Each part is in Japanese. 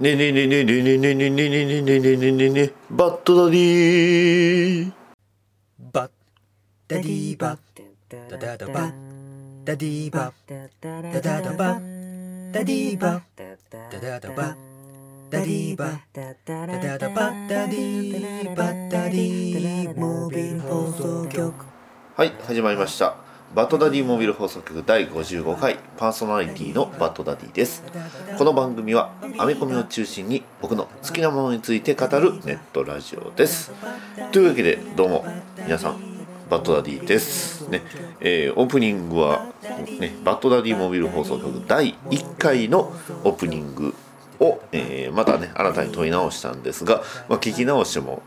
ねねねねねねねねねねねねねねねねバッドダディバッダディバッダダダバッダディバッダダダバッダディバッダダダバッダディバッダダダバッダディバッダディモービル放送局はい始まりましたバッドダディモビル放送局第55回パーソナリティのバッドダディです。この番組はアメコミを中心に僕の好きなものについて語るネットラジオです。というわけでどうも皆さんバッドダディですね、えーオープニングはねバッドダディモビル放送局第1回のオープニングを、えーまたね新たに問い直したんですが、まあ、聞き直しても、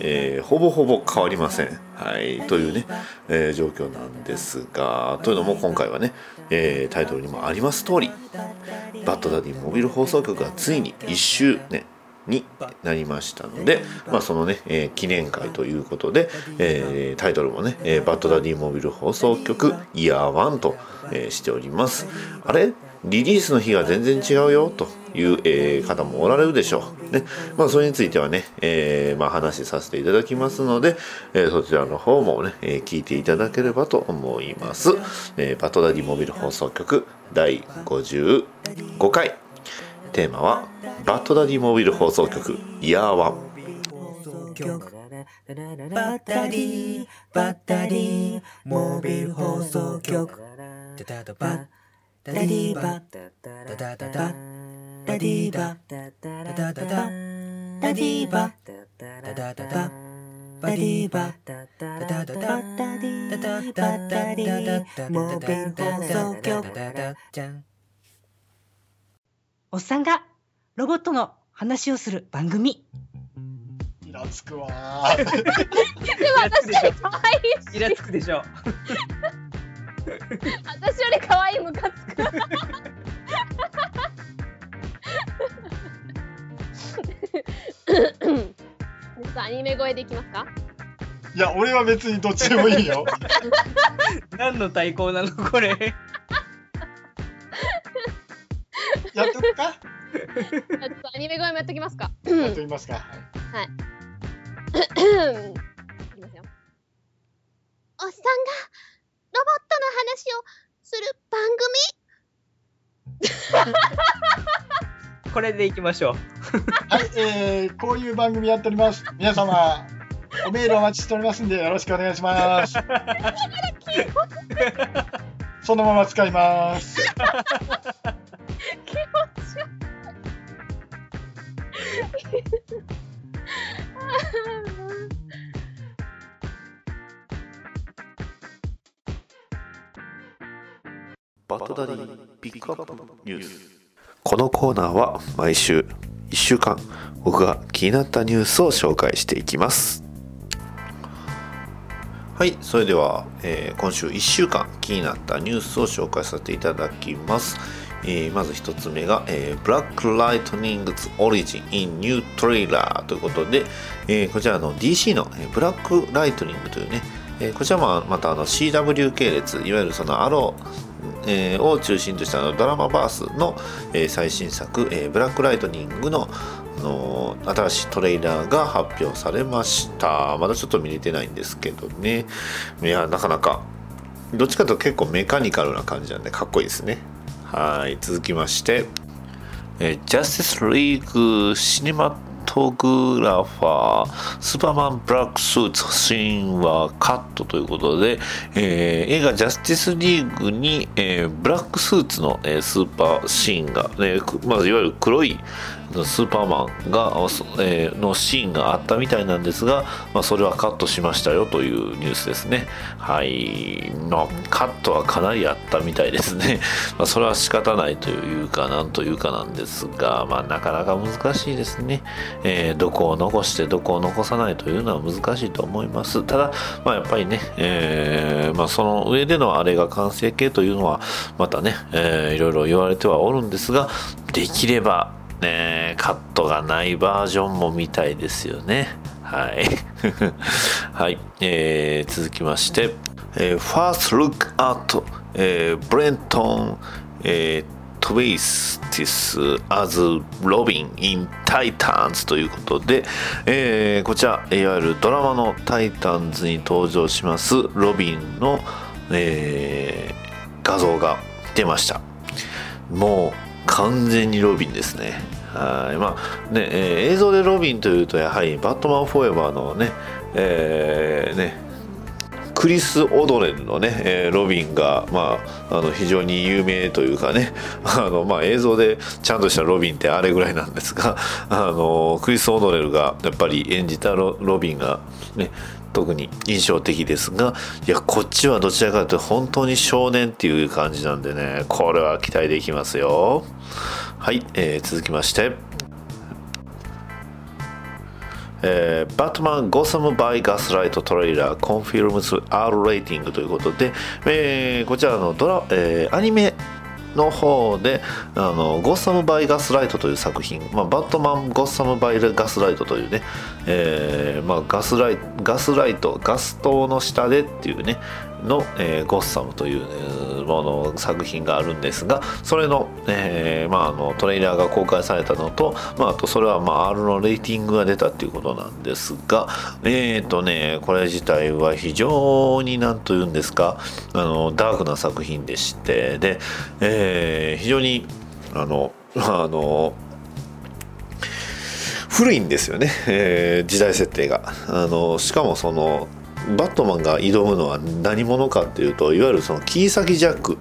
えーほぼほぼ変わりません、はい、というね、えー状況なんですがというのも今回はね、えタイトルにもあります通りバッドダディモビル放送局がついに1周年になりましたので、まあ、そのね、えー記念会ということで、えータイトルもね、えーバッドダディモビル放送局イヤー1と、えしております。あれ？リリースの日が全然違うよと。いう、えー方もおられるでしょう。ね。まあ、それについてはね、えーまあ、話させていただきますので、えーそちらの方もね、えー聞いていただければと思います。えーバトダディモビル放送局第55回。テーマは、バッドダディモビル放送局イヤー1。放送局バッダディバッダディモービル放送局ダダダバダディバダダダダダディーバ。ダダダダダディーバ。ダダダダバ。ディーバ。ダダダダダディーバ。ダディーダ。ダダダダ。ダダおっさんがロボットの話をする番組イラつくわでも私可愛いイラつくでしょ私より可愛いムカつくアニメ声でいきますかいや、俺は別にどっちでもいいよ。何の対抗なのこれ。やっとくかちょっとアニメ声もやっときますかやっと言いますかは。いきますよおっさん。がロボットの話をする番組これでいきましょう。はい、えー、こういう番組やっております。皆様、おメールお待ちしておりますんで、よろしくお願いします。そのまま使います。気持ちバッドダディピックアップニュースこのコーナーは毎週1週間僕が気になったニュースを紹介していきます。はいそれでは、えー今週1週間気になったニュースを紹介させていただきます、えーまず1つ目が、えー、Black Lightning's Origin in New Trailer ということで、えーこちらの DC の、えーブラックライトニングというね、えこちらもまたあの CW 系列いわゆるそのアローえーを中心としたのドラマバースの、えー最新作、えーブラックライトニングの、の新しいトレーラーが発表されました。まだちょっと見れてないんですけどね。いやなかなかどっちかというと結構メカニカルな感じなんでかっこいいですね。はい続きましてえージャスティスリーグシネマトグラファースーパーマンブラックスーツシーンはカットということで、えー映画ジャスティスリーグに、えーブラックスーツの、えースーパーシーンが、ねまあ、いわゆる黒いスーパーマンが、えーのシーンがあったみたいなんですが、まあ、それはカットしましたよというニュースですね。はい。まあ、カットはかなりあったみたいですね。まあ、それは仕方ないというか、なんというかなんですが、まあ、なかなか難しいですね。えーどこを残してどこを残さないというのは難しいと思います。ただ、まあ、やっぱりね、えーまあ、その上でのあれが完成形というのは、またね、えーいろいろ言われてはおるんですが、できれば、ね、カットがないバージョンも見たいですよね。はい。はい。えー続きまして、えー、First Look at、えー、ブレントン、えー Twistis as Robin in Titans ということで、えーこちらいわゆるドラマのタイタンズに登場しますロビンの、えー画像が出ましたもう完全にロビンですね。はい。まあね、えー映像でロビンというとやはりバットマンフォーエバーのね,、えーねクリス・オドレンのね、えロビンが、まあ、あの非常に有名というかね あの、まあ、映像でちゃんとしたロビンってあれぐらいなんですがあのクリス・オドレルがやっぱり演じたロロビンがね特に印象的ですがいやこっちはどちらかというと本当に少年っていう感じなんでねこれは期待できますよ。はい、えー続きまして。えーバットマンゴサムバイガスライトトレイラーコンフィルムス R レーティングということで、えーこちらのドラ、えーアニメの方であのゴッサム・バイ・ガスライトという作品、まあ、バットマン・ゴッサム・バイ・ガスライトというね、えーまあ、ガスライガスライトガス灯の下でっていうねの、えーゴッサムという、もの作品があるんですがそれの,、えーまあ、あのトレーラーが公開されたのと、まあ、あとそれは、まあ、R のレーティングが出たっていうことなんですがえっ、とねこれ自体は非常になんというんですかあのダークな作品でしてで、えー非常にあのあの古いんですよね、えー時代設定が。あのしかもそのバットマンが挑むのは何者かっていうといわゆるその切り裂きジャック。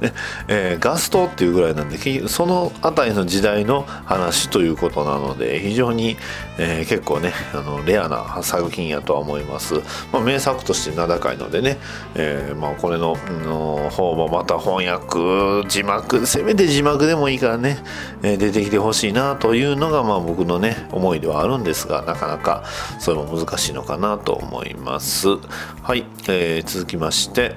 ね。えーガストっていうぐらいなんでその辺りの時代の話ということなので非常に、えー結構ねあのレアな作品やとは思います、まあ、名作として名高いのでね、えーまあ、これのの方もまた翻訳字幕せめて字幕でもいいからね、え出てきてほしいなというのがまあ僕のね思いではあるんですがなかなかそれも難しいのかなと思います。はい、え続きまして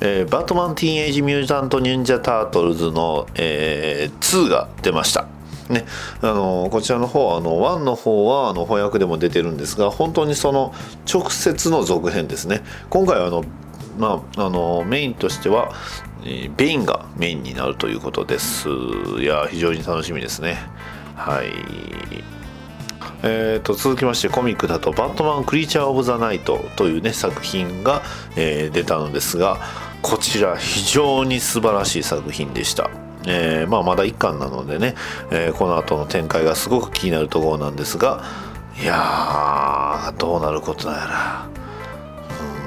えーバットマン・ティーンエイジ・ミュージャント・ニンジャ・タートルズの、えー2が出ました。ね、あのこちらの方あの1の方はあの翻訳でも出てるんですが本当にその直接の続編ですね。今回はあの、まあ、あのメインとしては、えーベインがメインになるということです。いや非常に楽しみですね。はい。えー、と続きましてコミックだと「バットマン・クリーチャー・オブ・ザ・ナイト」というね作品が、えー出たのですがこちら非常に素晴らしい作品でした。えーまあ、まだ1巻なのでね、えーこの後の展開がすごく気になるところなんですがいやーどうなることやら、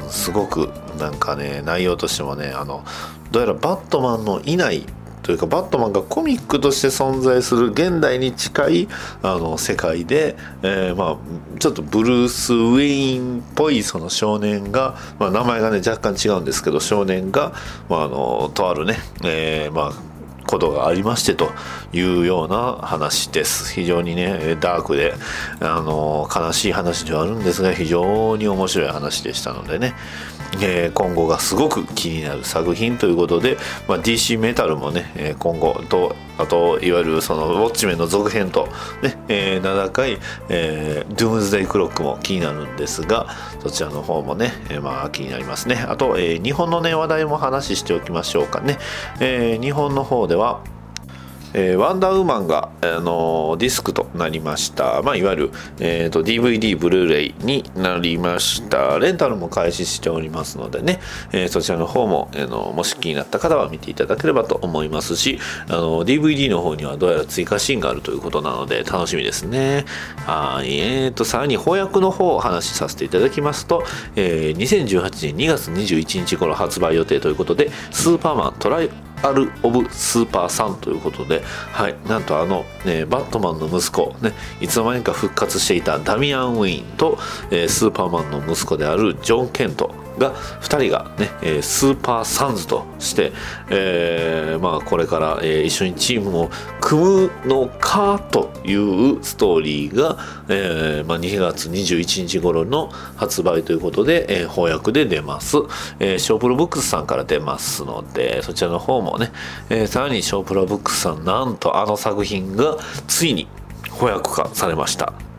うん、すごくなんかね内容としてもねあのどうやらバットマンのいないというかバットマンがコミックとして存在する現代に近いあの世界で、えーまあ、ちょっとブルース・ウェインっぽいその少年が、まあ、名前がね若干違うんですけど少年が、まあ、あのとあるね、えーまあことがありましてというような話です。非常にねダークであの悲しい話ではあるんですが非常に面白い話でしたのでね、えー今後がすごく気になる作品ということで、まあ、DC メタルもねえ今後とあといわゆるそのウォッチメンの続編とね、えー7回、えー、ドゥームズデイクロックも気になるんですがそちらの方もね、えーまあ気になりますね。あと、えー日本のね話題も話しておきましょうかね、えー日本の方ではえーワンダーウーマンが、あのーディスクとなりました、まあ、いわゆる、えーと DVD ブルーレイになりました。レンタルも開始しておりますのでね、えーそちらの方も、あのもし気になった方は見ていただければと思いますし、あの DVD の方にはどうやら追加シーンがあるということなので楽しみですね。はい。えーとさらに翻訳の方をお話しさせていただきますと、えー2018年2月21日頃発売予定ということでスーパーマントライアル・オブ・スーパーさんということで、はい、なんとあの、ね、バットマンの息子、ね、いつの間にか復活していたダミアン・ウィーンと、えースーパーマンの息子であるジョン・ケント。が2人がね、えースーパーサンズとして、えーまあ、これから、えー一緒にチームを組むのかというストーリーが、えーまあ、2月21日頃の発売ということで、えー翻訳で出ます、えーショープロブックスさんから出ますのでそちらの方もね、えーさらにショープロブックスさんなんとあの作品がついに翻訳化されました。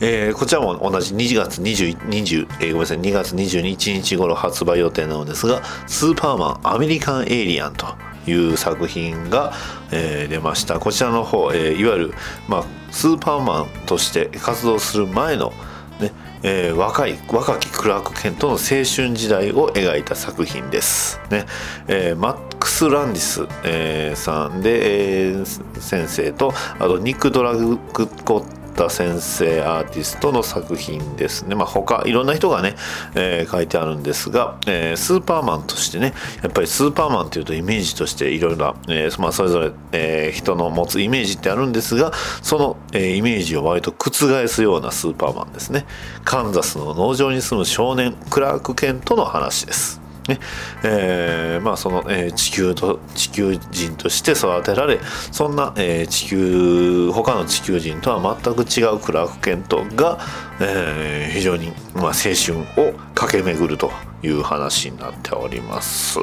えーこちらも同じ2月20 20、えーごめんなさい2月21日頃発売予定なのですがスーパーマンアメリカンエイリアンという作品が、えー出ましたこちらの方、えーいわゆる、まあ、スーパーマンとして活動する前のねえー若い若きクラーク・ケントの青春時代を描いた作品です。ねえーマックス・ランディス、えーさんで、え先生とあとニック・ドラグコッタ先生アーティストの作品ですね。まあ他いろんな人がね、えー書いてあるんですが、えースーパーマンとしてねやっぱりスーパーマンというとイメージとしていろいろな、えーまあ、それぞれ、えー人の持つイメージってあるんですがその、えーイメージを割と覆すようなスーパーマンですねカンザスの農場に住む少年クラーク・ケントの話です。ね。えーまあその、えー地球と地球人として育てられそんな、えー地球他の地球人とは全く違うクラーク・ケントが、えー非常に、まあ、青春を駆け巡るという話になっております。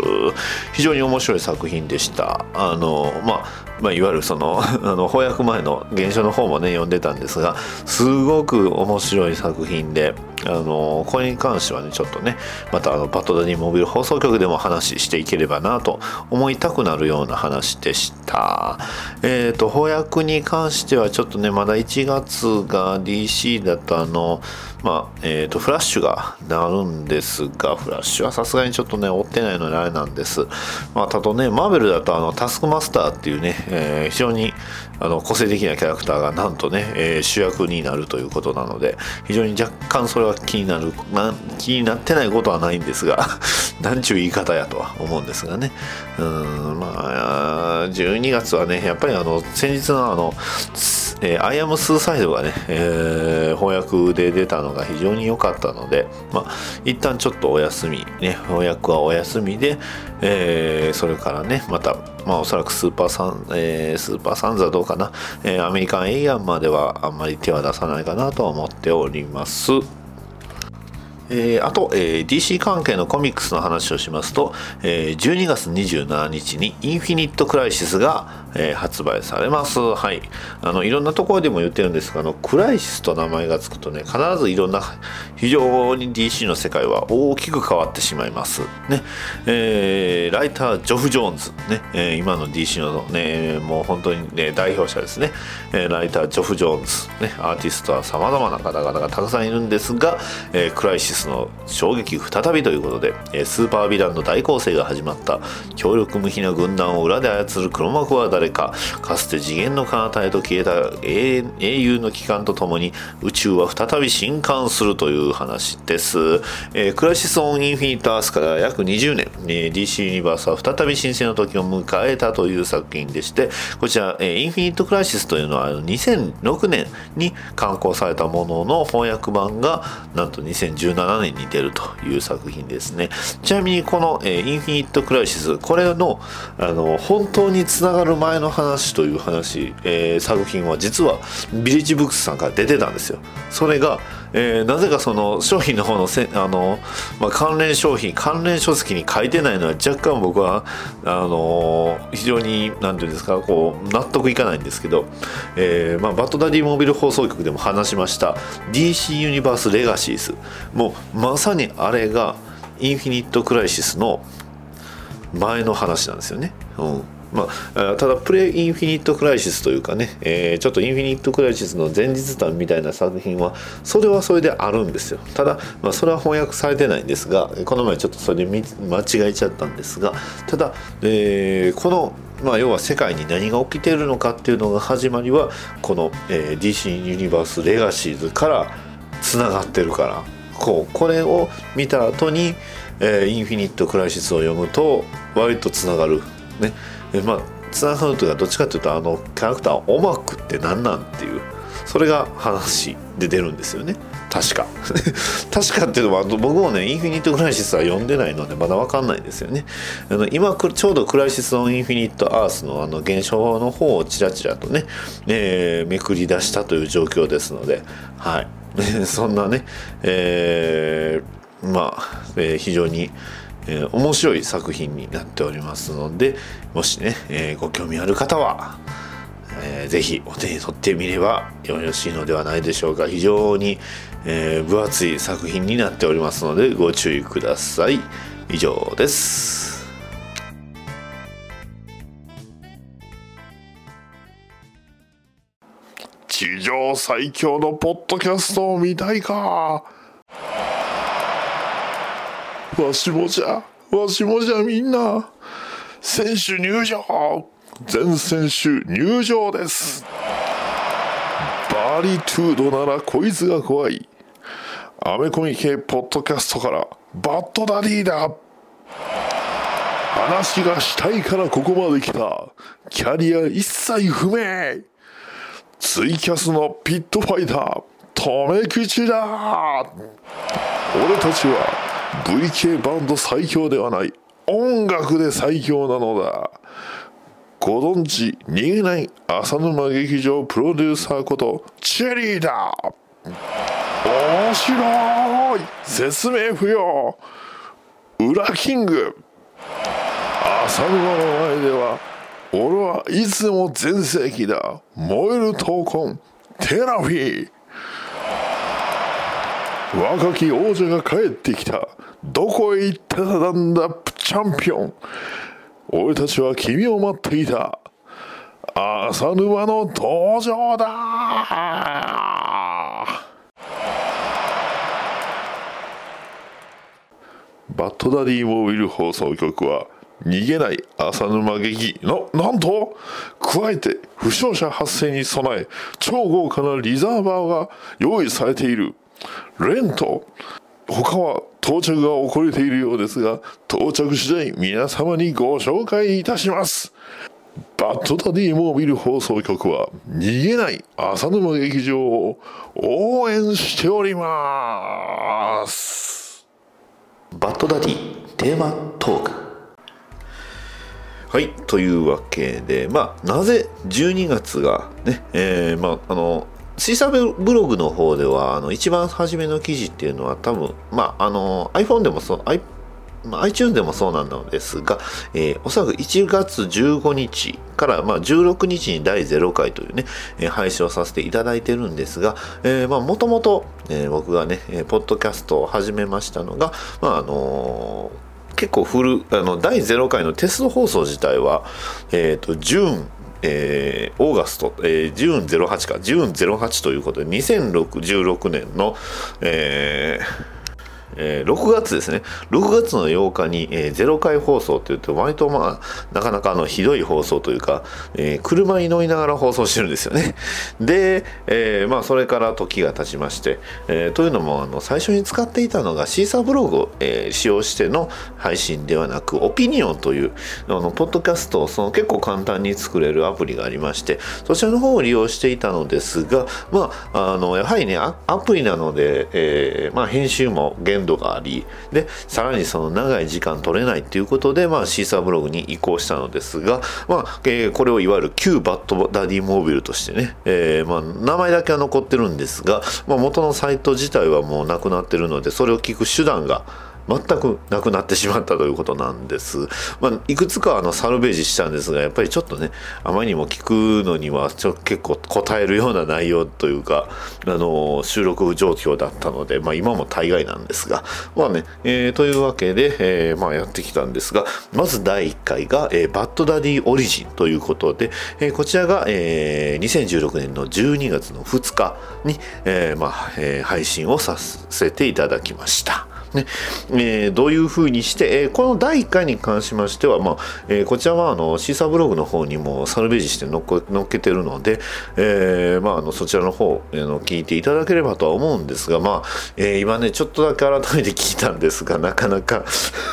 非常に面白い作品でした。あの、まあ、まあいわゆるその あの翻訳前の原書の方もね読んでたんですがすごく面白い作品であのこれに関してはねちょっとねまたあのバトダディモビル放送局でも話していければなと思いたくなるような話でした。えっ、と翻訳に関してはちょっとねまだ1月が DC だとあのまあえー、とフラッシュがなるんですがフラッシュはさすがにちょっとね追ってないのであれなんです。まあただねマーベルだとあのタスクマスターっていうね、えー非常にあの個性的なキャラクターがなんとね、えー主役になるということなので非常に若干それは気になるな気になってないことはないんですが なんちゅう言い方やとは思うんですがね。うんまあ12月はねやっぱりあの先日のあのえー、アイアムスーサイドがね、えー翻訳で出たのが非常に良かったので、まあ、一旦ちょっとお休み、ね、翻訳はお休みで、えーそれからね、また、まあ、おそらくスーパーサン、えースーパーサンズはどうかかな、えーアメリカンエイリアンまではあんまり手は出さないかなとは思っております。えーあと、えー DC 関係のコミックスの話をしますと、えー12月27日にインフィニット・クライシスが、えー発売されます。はい。あの、いろんなところでも言ってるんですが、あの、クライシスと名前がつくとね、必ずいろんな、非常に DC の世界は大きく変わってしまいます。ね。えーライター、ジョフ・ジョーンズ。ね。えー今の DC のね、もう本当にね、代表者ですね。えーライター、ジョフ・ジョーンズ。ね。アーティストは様々な方々がたくさんいるんですが、えークライシスの衝撃再びということで、えースーパーヴィランの大構成が始まった強力無比な軍団を裏で操る黒幕は誰かかつて次元の彼方へと消えた英雄の機関とともに宇宙は再び震撼するという話です、えークラシス・オン・インフィニット・アースから約20年、えー DC ユニバースは再び新鮮の時を迎えたという作品でしてこちら、えーインフィニット・クラシスというのは2006年に刊行されたものの翻訳版がなんと2017年に出るという作品ですね。ちなみにこの、えーインフィニット・クライシスこれのあの本当につながる前前の話という話、えー作品は実はビレッジブックスさんから出てたんですよ。それが、えーなぜかその商品の方のせあの、まあ、関連商品関連書籍に書いてないのは若干僕はあの非常に何ていうんですかこう納得いかないんですけど、えーまあ、バッドダディモビル放送局でも話しました DC ユニバースレガシーズもうまさにあれがインフィニット・クライシスの前の話なんですよね。うん。まあ、ただプレイ・インフィニット・クライシスというかね、えーちょっとインフィニット・クライシスの前日談みたいな作品はそれはそれであるんですよ。ただ、まあ、それは翻訳されてないんですがこの前ちょっとそれで間違えちゃったんですがただ、えーこのまあ、要は世界に何が起きているのかっていうのが始まりはこの、えー DC ユニバース・レガシーズからつながってるから。こうこれを見た後に、えーインフィニット・クライシスを読むと割とつながる。ね。えまあつながるというかどっちかというとあのキャラクターオマクって何なんっていうそれが話で出るんですよね。確か。確かっていうのは僕もねインフィニット・クライシスは読んでないのでまだ分かんないんですよね。あの今くちょうどクライシス・オン・インフィニット・アースのあの原書の方をちらちらとね、えーめくり出したという状況ですのではい。そんなね、えーまあ、えー非常に、えー、面白い作品になっておりますのでもしね、えー、ご興味ある方は、えー、ぜひお手に取ってみればよろしいのではないでしょうか。非常に、えー、分厚い作品になっておりますのでご注意ください。以上です。地上最強のポッドキャストを見たいか。わしもじゃわしもじゃみんな選手入場。全選手入場です。バリトゥードならこいつが怖い。アメコミ系ポッドキャストからバッドダディだ。話がしたいからここまで来た。キャリア一切不明。ツイキャスのピットファイター留め口だ。俺たちは VK バンド最強ではない。音楽で最強なのだ。ご存知逃げない浅沼劇場プロデューサーことチェリーだ。面白い。説明不要。裏キング。浅沼の前では俺はいつも全盛期だ。燃える闘魂。テラフィー。若き王者が帰ってきた。どこへ行ってたんだチャンピオン。俺たちは君を待っていた。浅沼の登場だ。バッドダディモービル放送局は逃げない浅沼劇のなんと加えて負傷者発生に備え超豪華なリザーバーが用意されている。レント他は到着が遅れているようですが到着次第皆様にご紹介いたします。バッドダディモービル放送局は逃げない浅沼劇場を応援しております。バッドダディテーマトーク。はいというわけでまあなぜ12月がねえー、まああのシーサーブログの方ではあの一番初めの記事っていうのは多分まああの iPhone でもそう i まあ、iTunes でもそうなのですが、えー、おそらく1月15日から、まあ、16日に第0回というね、えー、配信をさせていただいてるんですが、えー、まあ、もともと、えー、僕がね、えポッドキャストを始めましたのが、まあ、あの結構古あの第0回のテスト放送自体は、えっ、と、ジューンえー、オーガスト、えー、ジューン08か、ジューン08ということで、2016年の、えー、えー、6月ですね。6月の8日に、えー、ゼロ回放送って言って、割とまあ、なかなかあの、ひどい放送というか、えー、車に乗りながら放送してるんですよね。で、えー、まあ、それから時が経ちまして、えー、というのも、あの、最初に使っていたのがシーサーブログを、えー、使用しての配信ではなく、オピニオンという、あの、ポッドキャストをその結構簡単に作れるアプリがありまして、そちらの方を利用していたのですが、まあ、あの、やはりね、アプリなので、えー、まあ、編集も限度がありでさらにその長い時間取れないっていうことで、まあ、シーサーブログに移行したのですが、まあえー、これをいわゆる旧バッドダディモービルとしてね、えー、まあ、名前だけは残ってるんですが、まあ、元のサイト自体はもうなくなってるのでそれを聞く手段が全くなくなってしまったということなんです。まあ、いくつかあのサルベージしたんですが、やっぱりちょっとね、あまりにも聞くのにはちょ結構答えるような内容というか、あの、収録状況だったので、まあ今も大概なんですが、まあね、えー、というわけで、えー、まあやってきたんですが、まず第1回が、えー、バッドダディオリジンということで、えー、こちらが、えー、2016年の12月の2日に、えー、まあ、えー、配信をさせていただきました。ね。えー、どういうふうにして、えー、この第1回に関しましては、まあえー、こちらはあのシーサーブログの方にもサルベージして乗っけてるので、えまあ、あのそちらの方、え、の聞いていただければとは思うんですが、まあえ、今ねちょっとだけ改めて聞いたんですがなかなか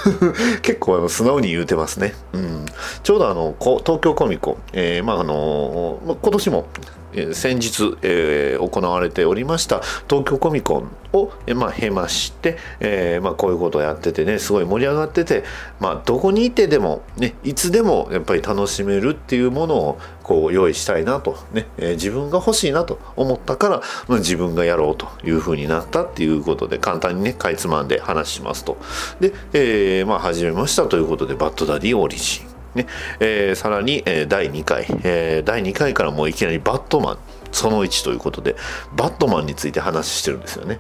結構あの素直に言うてますね、うん、ちょうどあの東京コミコ、えまああの今年も先日、えー、行われておりました東京コミコンを、えまあ、経まして、えーまあ、こういうことをやっててねすごい盛り上がってて、まあ、どこにいてでも、ね、いつでもやっぱり楽しめるっていうものをこう用意したいなと、ねえー、自分が欲しいなと思ったから、まあ、自分がやろうというふうになったっていうことで簡単にねかいつまんで話しますと。で、えまあ、始めましたということでバッドダディオリジン。ね。えー、さらに、えー、第2回、えー、第2回からもういきなりバットマン。その1ということでバットマンについて話してるんですよね。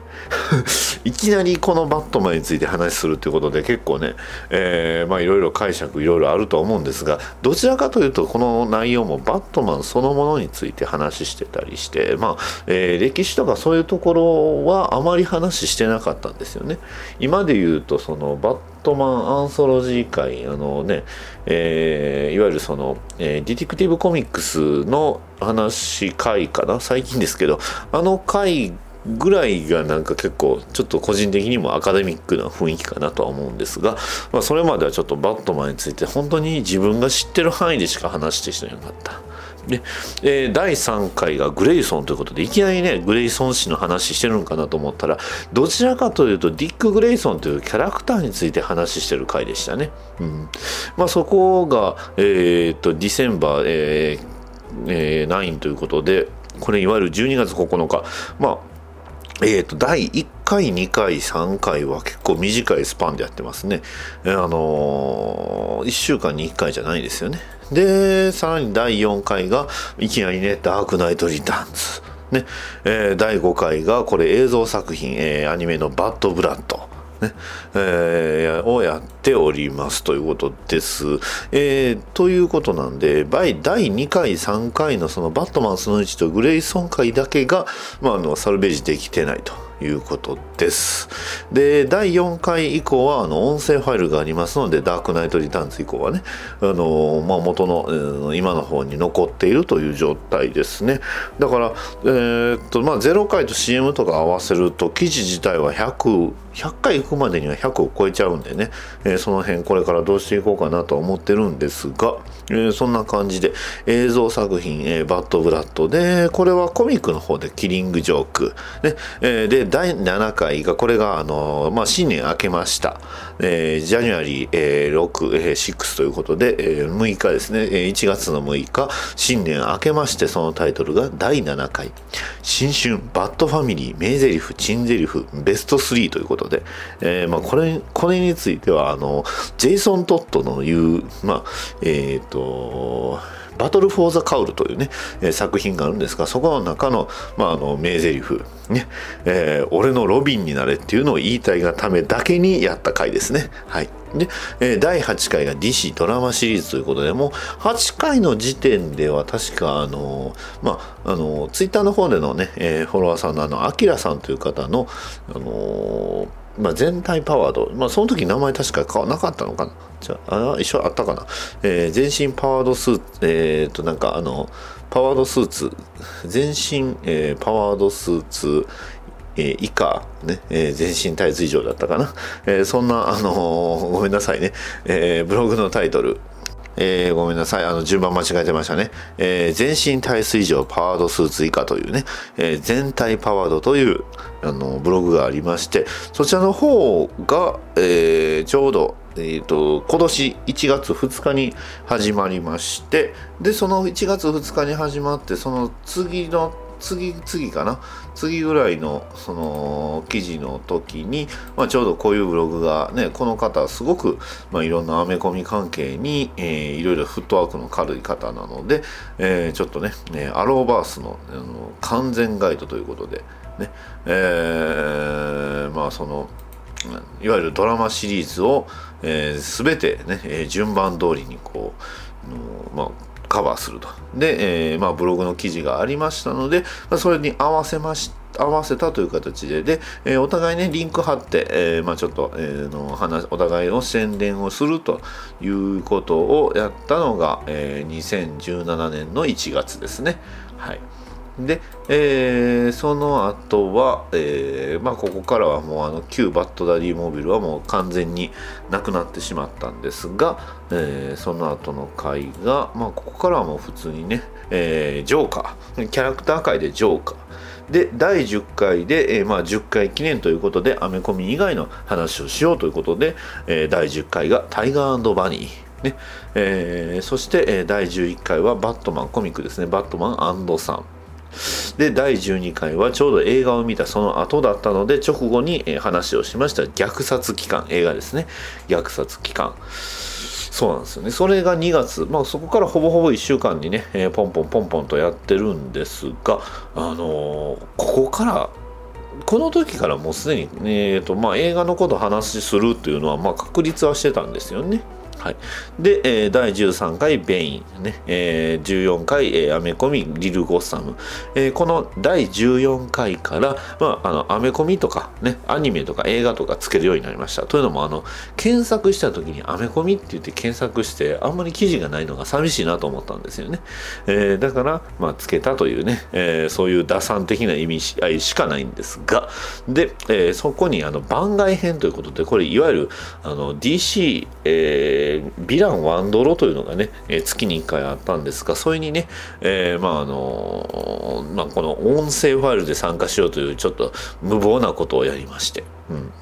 いきなりこのバットマンについて話するということで結構ね、えまあいろいろ解釈いろいろあると思うんですがどちらかというとこの内容もバットマンそのものについて話してたりしてまあ、えー歴史とかそういうところはあまり話してなかったんですよね。今で言うとそのバットマンアンソロジー会あのね、えーいわゆるその、えーディティクティブコミックスの話会かな？最近ですけどあの回ぐらいがなんか結構ちょっと個人的にもアカデミックな雰囲気かなとは思うんですが、まあ、それまではちょっとバットマンについて本当に自分が知ってる範囲でしか話していなかった。で、えー第3回がグレイソンということでいきなりねグレイソン氏の話してるのかなと思ったらどちらかというとディック・グレイソンというキャラクターについて話してる回でしたね。うんまあ、そこが、えー、とディセンバー、えーえー9ということでこれいわゆる12月9日まあえー、と第1回2回3回は結構短いスパンでやってますね。えーあのー、1週間に1回じゃないですよね。でさらに第4回がいきなりね「ダークナイト・リターンズ」ね。えー第5回がこれ映像作品、えーアニメの「バッド・ブラッド」ね。えーをやっております。ということです。えーということなんで、第2回、3回のそのバットマンその1とグレイソン回だけが、まあ、あのサルベージできてないと。いうことです。で、第4回以降はあの音声ファイルがありますので、ダークナイトリターンズ以降はね、あのまあ、元の、えー今の方に残っているという状態ですね。だから、えーっと、まあ、0回と CM とか合わせると、記事自体は100、100回行くまでには100を超えちゃうんでね、えーその辺これからどうしていこうかなとは思ってるんですが、えーそんな感じで映像作品、えーバッドブラッドで、これはコミックの方でキリングジョーク。ねえーで、第7回が、これが、あのーまあ、新年明けました。えージャニュアリー、えー6、えー6ということで、えー6日ですね、えー1月の6日、新年明けまして、そのタイトルが第7回、新春バッドファミリー名台詞、珍台詞、ベスト3ということで、えーまあ、これ、これについては、あの、ジェイソン・トットの言う、まあ、えっ、と、バトル・フォー・ザ・カウルというね、作品があるんですが、そこの中の、まあ、あの、名台詞、ね、えー俺のロビンになれっていうのを言いたいがためだけにやった回ですね。はい。で、え第8回が DC ドラマシリーズということで、もう8回の時点では確か、あの、まあ、あの、ツイッターの方でのね、えフォロワーさんのあの、アキラさんという方の、あのまあ、全体パワード、まあ、その時名前確か変わなかったのかなじゃあ、あ一緒あったかな、えー全身パワードスーツ、えー、と、なんかあの、パワードスーツ、全身、えーパワードスーツ、えー以下、ね、えー全身タイツ以上だったかな？えーそんな、あのごめんなさいね、えーブログのタイトル、えーごめんなさい。あの、順番間違えてましたね。えー全身体水上パワードスーツ以下というね、えー全体パワードという、あの、ブログがありまして、そちらの方が、えーちょうど、えー、と今年1月2日に始まりましてでその1月2日に始まってその次の次次かな？次ぐらいのその記事の時に、まあ、ちょうどこういうブログがねこの方すごく、まあ、いろんなアメコミ関係に、えーいろいろフットワークの軽い方なので、えーちょっとねねアローバースのあの完全ガイドということでねえーまあそのいわゆるドラマシリーズを、えー、全てね、え順番通りにこう、まあ、カバーすると。で、えーまあ、ブログの記事がありましたので、まあ、それに合わせまし合わせたという形で、で、えーお互いね、リンク貼って、えーまあ、ちょっと、えーの話、お互いを宣伝をするということをやったのが、えー2017年の1月ですね。はい。で、えーその後は、えーまあ、ここからはもうあの旧バッドダディモビルはもう完全になくなってしまったんですが、えーその後の回が、まあ、ここからはもう普通にね、えージョーカー。キャラクター界でジョーカー。で第10回で、えーまあ、10回記念ということでアメコミ以外の話をしようということで、えー第10回がタイガーバニー。ね。えーそして、えー第11回はバットマンコミックですね。バットマンさんで第12回はちょうど映画を見たその後だったので直後に話をしました。虐殺期間。映画ですね。虐殺期間。そうなんですよね。それが2月、まあ、そこからほぼほぼ1週間にね、えーポンポンポンポンとやってるんですが、あのーここからこの時からもうすでに、えーとまあ、映画のこと話しするっていうのは、まあ、確立はしてたんですよね。はい、で、えー第13回ベイン、ね。えー14回、えーアメコミリル・ゴッサム、えーこの第14回から、まあ、あのアメコミとか、ね、アニメとか映画とかつけるようになりました。というのもあの検索した時にアメコミって言って検索してあんまり記事がないのが寂しいなと思ったんですよね、えーだから、まあ、つけたというね、えーそういう打算的な意味しあしかないんですが。で、えーそこにあの番外編ということでこれいわゆるあの DC、えーヴィランワンドロというのがね、えー月に1回あったんですがそれにね、えーまああのまあ、この音声ファイルで参加しようというちょっと無謀なことをやりまして、うん、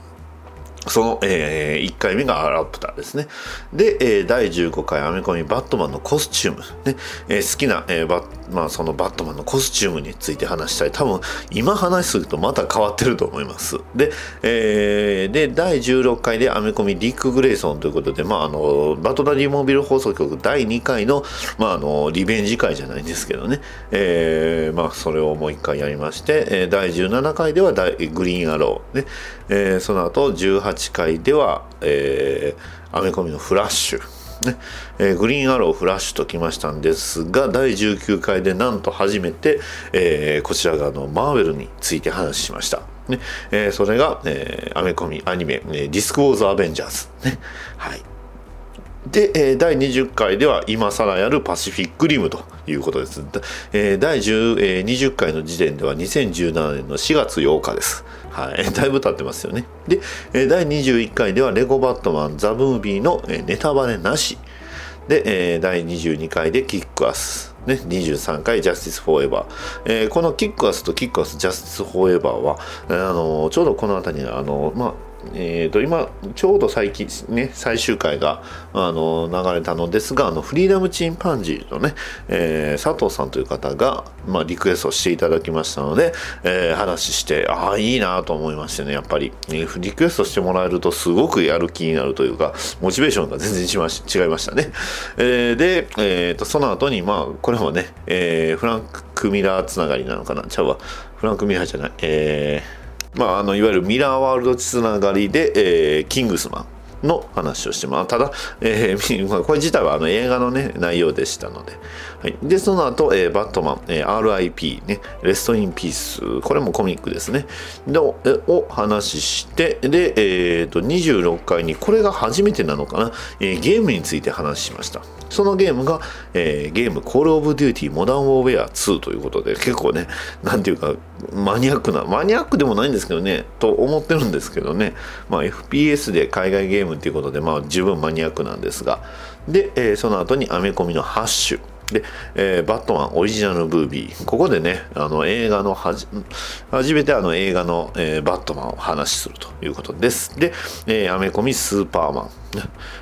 その、え1回目がアラプターですね。で、えー第15回アメコミバットマンのコスチューム。ねえー好きな、えーバッまあ、そのバットマンのコスチュームについて話したい。多分、今話するとまた変わってると思います。で、えーで、第16回でアメコミリック・グレイソンということで、まあ、あの、バトダディモービル放送局第2回の、まあ、あの、リベンジ会じゃないんですけどね。えーまあ、それをもう一回やりまして、えー第17回では大グリーンアロー。ねえーその後18 8回では、えーアメコミのフラッシュ。ねえーグリーンアローフラッシュときましたんですが第19回でなんと初めて、えーこちらがあのマーベルについて話しました、ねえーそれが、えーアメコミアニメ、えーディスクウォーズ・アベンジャーズ、ねはい、で、えー第20回では今更やるパシフィックリムということです。えー第10、えー20回の時点では2017年の4月8日です。はい、だいぶ経ってますよね。で、第21回ではレゴバットマンザ・ムービーの、ネタバレなし。で、第22回でキックアス。ね、23回ジャスティス・フォーエバー、えーこのキックアスとキックアス・ジャスティス・フォーエバーは、あのちょうどこの辺りにあの、まあえー、と今ちょうど最近ね最終回があの流れたのですがあのフリーダムチンパンジーのね、えー佐藤さんという方が、まあ、リクエストしていただきましたので、えー話してああいいなと思いましてねやっぱり、えーリクエストしてもらえるとすごくやる気になるというかモチベーションが全然違いましたね、えーで、えー、とその後にまあこれもね、えーフランク・ミラーつながりなのかな？ちゃうわ。フランク・ミラーじゃない。えーまあ、あのいわゆるミラーワールドつながりで、えーキングスマンの話をしてます。ただ、えー これ自体はあの映画の、ね、内容でしたので。はい、で、その後、えーバットマン、えー RIP、ね、レストインピース、これもコミックですね。のえを話して、で、えーと、26回に、これが初めてなのかな、えーゲームについて話しました。そのゲームが、えーゲーム、コールオブデューティーモダンウォーウェア2ということで、結構ね、なんていうか、マニアックな、マニアックでもないんですけどね、と思ってるんですけどね、まあ、FPS で海外ゲームっていうことで、まあ、十分マニアックなんですが、で、えーその後にアメコミのハッシュ。で、えーバットマンオリジナルムービー。ここでね、あの映画のはじ、初めてあの映画の、えーバットマンを話しするということです。で、えーアメコミスーパーマン。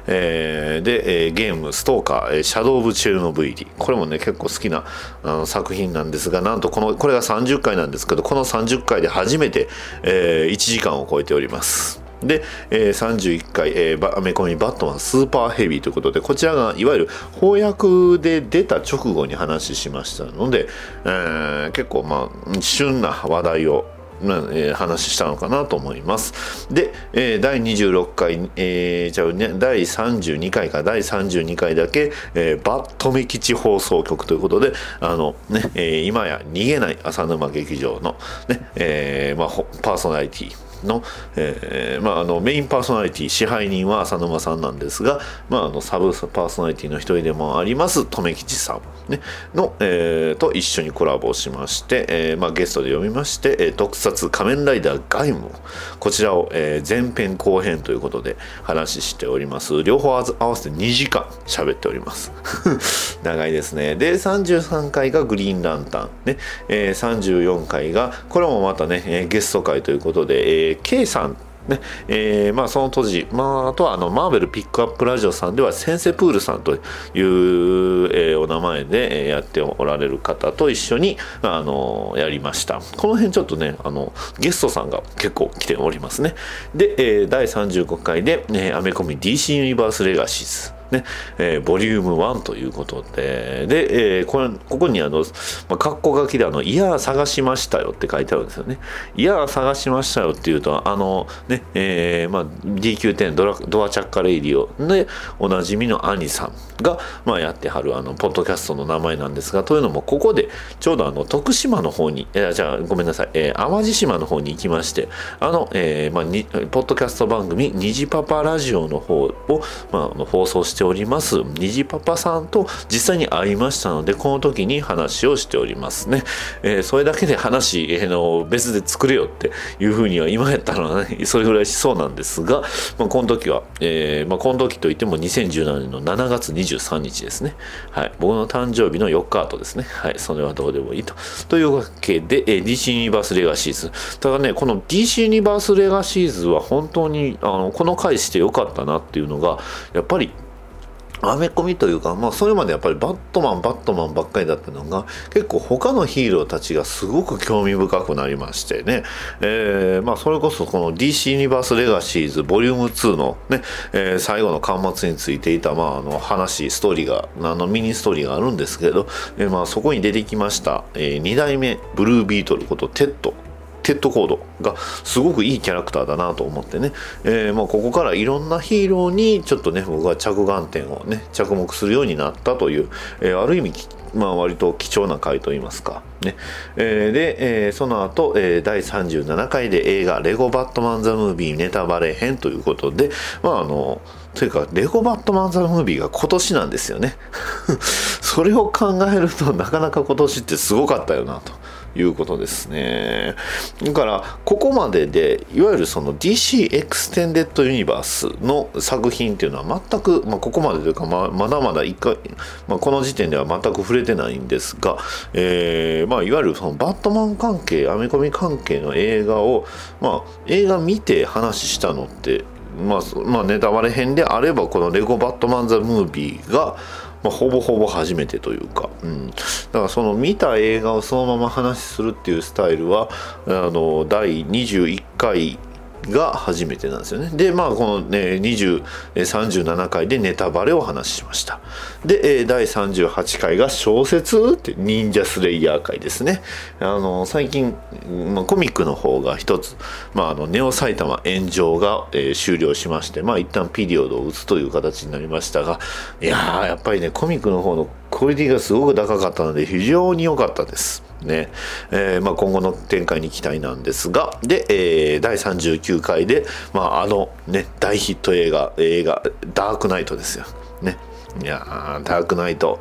えーで、えーゲームストーカー、えーシャドウ・オブ・チェルノブイリ。これもね、結構好きなあの作品なんですが、なんとこの、これが30回なんですけど、この30回で初めて、えー1時間を超えております。で、えー31回、えーアメコミバットマンスーパーヘビーということで、こちらがいわゆる翻訳で出た直後に話しましたので、えー結構まあ、旬な話題をまあえ話したのかなと思います。で、えー第26回、えーじゃあね、第32回か第32回だけ、えーバットメ基地放送局ということで、あのね、えー今や逃げない浅沼劇場のね、えーまあ、パーソナリティの,、えーまあ、あのメインパーソナリティ支配人は浅沼さんなんですが、まあ、あのサブパーソナリティの一人でもあります留吉さん、ね、の、えーと一緒にコラボしまして、えーまあ、ゲストで読みまして、え特撮仮面ライダーガイムこちらを、えー前編後編ということで話しております。両方合わせて2時間喋っております。長いですね。で33回がグリーンランタン、ね。えー34回がこれもまたね、えーゲスト会ということで、えー K さんね。えーまあ、その当時、まあ、あとはあのマーベルピックアップラジオさんではセンセプールさんという、えーお名前でやっておられる方と一緒にあのやりました。この辺ちょっとねあのゲストさんが結構来ておりますね。で、えー第35回で、えアメコミ DC ユニバースレガシーズね、えーボリューム1ということで、で、えーこれ、ここにあの、まあ、括弧書きであの、いやー探しましたよって書いてあるんですよね。いやー探しましたよっていうと、あの、ね、えーまあ、DQ10 ドラドアチャッカレイディオで、おなじみの兄さんが、まあ、やってはる、あの、ポッドキャストの名前なんですが、というのも、ここで、ちょうどあの、徳島の方に、えーじゃあ、ごめんなさい、えー淡路島の方に行きまして、あの、えーまあ、に、ポッドキャスト番組、虹パパラジオの方を、まあ、放送してしております、虹パパさんと実際に会いましたので、この時に話をしておりますね。えーそれだけで話、えーの、別で作れよっていうふうには、今やったらね、それぐらいしそうなんですが、まあ、この時は、えーまあ、この時といっても2017年の7月23日ですね。はい。僕の誕生日の4日後ですね。はい。それはどうでもいいと。というわけで、えー DC ユニバースレガシーズ。ただね、この DC ユニバースレガシーズは本当に、あの、この回してよかったなっていうのが、やっぱり、アメコミというか、まあ、それまでやっぱりバットマンバットマンばっかりだったのが結構他のヒーローたちがすごく興味深くなりましてね、えーまあ、それこそこの DC ユニバースレガシーズボリューム2のね、えー最後の巻末についていた、まあ、あの話ストーリーがあのミニストーリーがあるんですけど、えーまあ、そこに出てきました、え2代目ブルービートルことテッド。テッドコードがすごくいいキャラクターだなと思ってね、えーまあ、ここからいろんなヒーローにちょっとね僕は着眼点をね着目するようになったという、えーある意味まあ割と貴重な回といいますか。ね、えーで、えーその後、えー第37回で映画「レゴバットマン・ザ・ムービーネタバレ編」ということでまああのというか、レゴバットマン・ザ・ムービーが今年なんですよね。それを考えると、なかなか今年ってすごかったよな、と。いうことですね。だから、ここまでで、いわゆるその DC エクステンデッド・ユニバースの作品っていうのは全く、まあ、ここまでというか、ま、まだまだ一回、まあ、この時点では全く触れてないんですが、えーまあ、いわゆるそのバットマン関係、アメコミ関係の映画を、まあ、映画見て話したのって、まあ、まあ、ネタバレ編であればこの「レゴバットマン・ザ・ムービーが」まあ、ほぼほぼ初めてというか、うん、だからその見た映画をそのまま話するっていうスタイルはあの第21回が初めてなんですよね。で、まあ、このね、20、37回でネタバレを話しました。で、第38回が小説って忍者スレイヤー回ですね。あの、最近、まあ、コミックの方が一つ、まあ、あの、ネオ埼玉炎上が、えー終了しまして、まあ、一旦ピリオドを打つという形になりましたが、いやー、やっぱりね、コミックの方のクオリティがすごく高かったので、非常に良かったです。ね。えーまあ、今後の展開に期待なんですがで、えー第39回で、まあ、あの、ね、大ヒット映画映画「ダークナイト」ですよ。ね。いやダークナイト。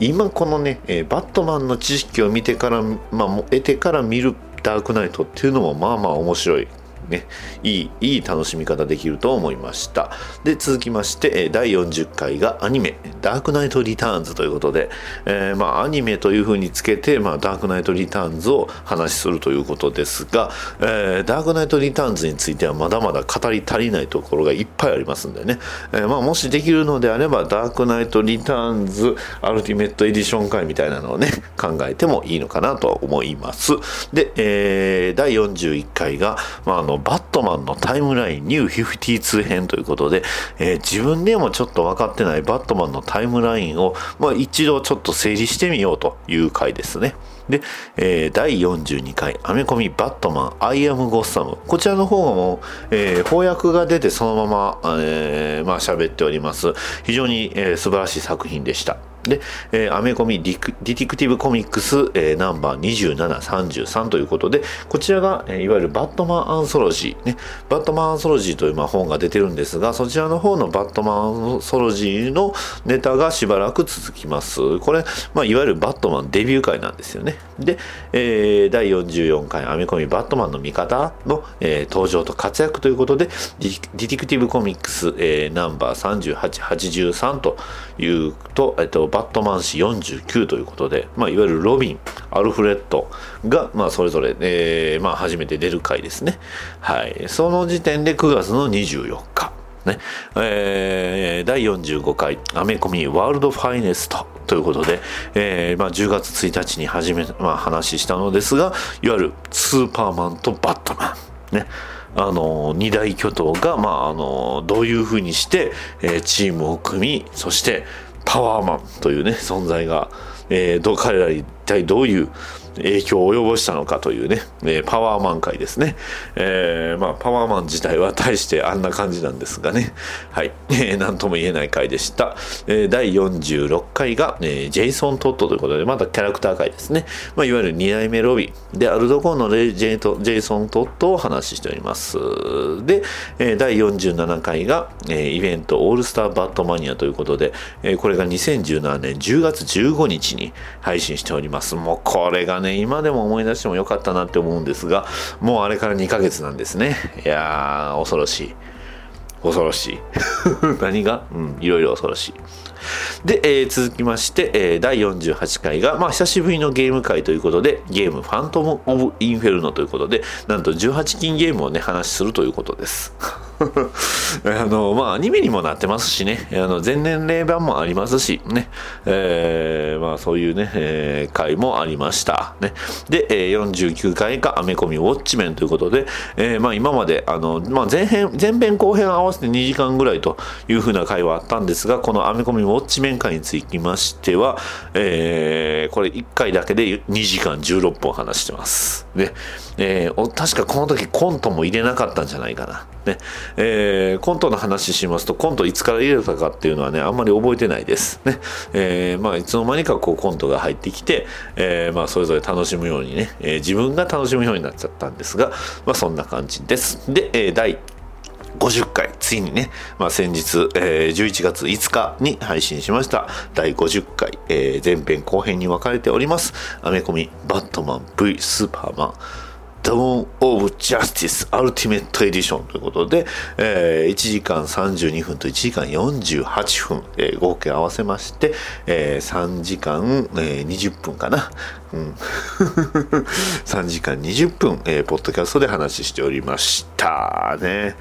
今このね、えーバットマンの知識を見てから、まあ、得てから見るダークナイトっていうのもまあまあ面白い。ね、いい、いい楽しみ方できると思いました。で、続きまして、第40回がアニメ、ダークナイトリターンズということで、えーまあ、アニメという風につけて、まあ、ダークナイトリターンズを話しするということですが、えーダークナイトリターンズについてはまだまだ語り足りないところがいっぱいありますんでね、えーまあ、もしできるのであれば、ダークナイトリターンズアルティメットエディション会みたいなのをね、考えてもいいのかなと思います。で、えー第41回が、まあ、あの、バットマンのタイムラインニュー52版ということで、えー自分でもちょっと分かってないバットマンのタイムラインを、まあ、一度ちょっと整理してみようという回ですね。で、えー第42回、アメコミバットマン、アイアム・ゴッサム。こちらの方も、えー翻訳が出てそのまま、えーまあ喋っております。非常に、えー素晴らしい作品でした。で、えーアメコミディディティクティブコミックス、えーナンバー2733ということで、こちらが、えーいわゆるバットマンアンソロジー、ね、バットマンアンソロジーという、まあ、本が出てるんですが、そちらの方のバットマンアンソロジーのネタがしばらく続きます。これ、まあ、いわゆるバットマンデビュー回なんですよね。で、えー第44回アメコミバットマンの味方の、えー登場と活躍ということで、ディディティクティブコミックス、えーナンバー3883というと、えっと、バットマン誌49ということで、まあ、いわゆるロビン、アルフレッドが、まあ、それぞれ、えーまあ、初めて出る回ですね。はい。その時点で9月の24日。ねえー第45回アメコミワールドファイネストということで、えーまあ、10月1日に始め、まあ、話したのですがいわゆるスーパーマンとバットマンねあの二大巨頭が、まあ、あのどういうふうにして、えーチームを組みそしてパワーマンというね存在が、えーど彼ら一体どういう影響を及ぼしたのかというね、えーパワーマン会ですね、えーまあ、パワーマン自体は大してあんな感じなんですがね。はい、えーなんとも言えない回でした、えー第46回が、えージェイソン・トットということでまたキャラクター回ですね、まあ、いわゆる2代目ロビンであるところのレジェイトジェイソン・トットをお話ししております。で、えー第47回が、えーイベントオールスターバットマニアということで、えーこれが2017年10月15日に配信しております。もうこれがねね今でも思い出してもよかったなって思うんですがもうあれから2ヶ月なんですね。いやー恐ろしい。恐ろしい。何が？うんいろいろ恐ろしい。で、えー続きまして、えー第48回が、まあ、久しぶりのゲーム会ということで、ゲームファントム・オブ・インフェルノということで、なんと18金ゲームをね、話するということです。あの、まあ、アニメにもなってますしね、あの、全年齢版もありますし、ね、えーまあ、そういうね、えー回もありました。ね。で、えー49回がアメコミウォッチメンということで、えーまあ、今まで、あの、まあ、前編、前編後編合わせて2時間ぐらいというふうな回はあったんですが、このアメコミウォウォッチメン回につきましては、えーこれ1回だけで2時間16分話してます。で、えー確かこの時コントも入れなかったんじゃないかな。ね。えーコントの話しますと、コントいつから入れたかっていうのはね、あんまり覚えてないです。ね。えーまあ、いつの間にかこうコントが入ってきて、えーまあ、それぞれ楽しむようにね、えー自分が楽しむようになっちゃったんですが、まあ、そんな感じです。で、えー第50回、ついにね、まあ、先日、えー11月5日に配信しました、第50回、えー前編後編に分かれております、アメコミ、バットマン V スーパーマン、Dawn of Justice Ultimate Edition ということで、えー1時間32分と1時間48分、えー合計合わせまして、えー3時間、えー20分かな。うん、3時間20分、えーポッドキャストで話しておりましたね。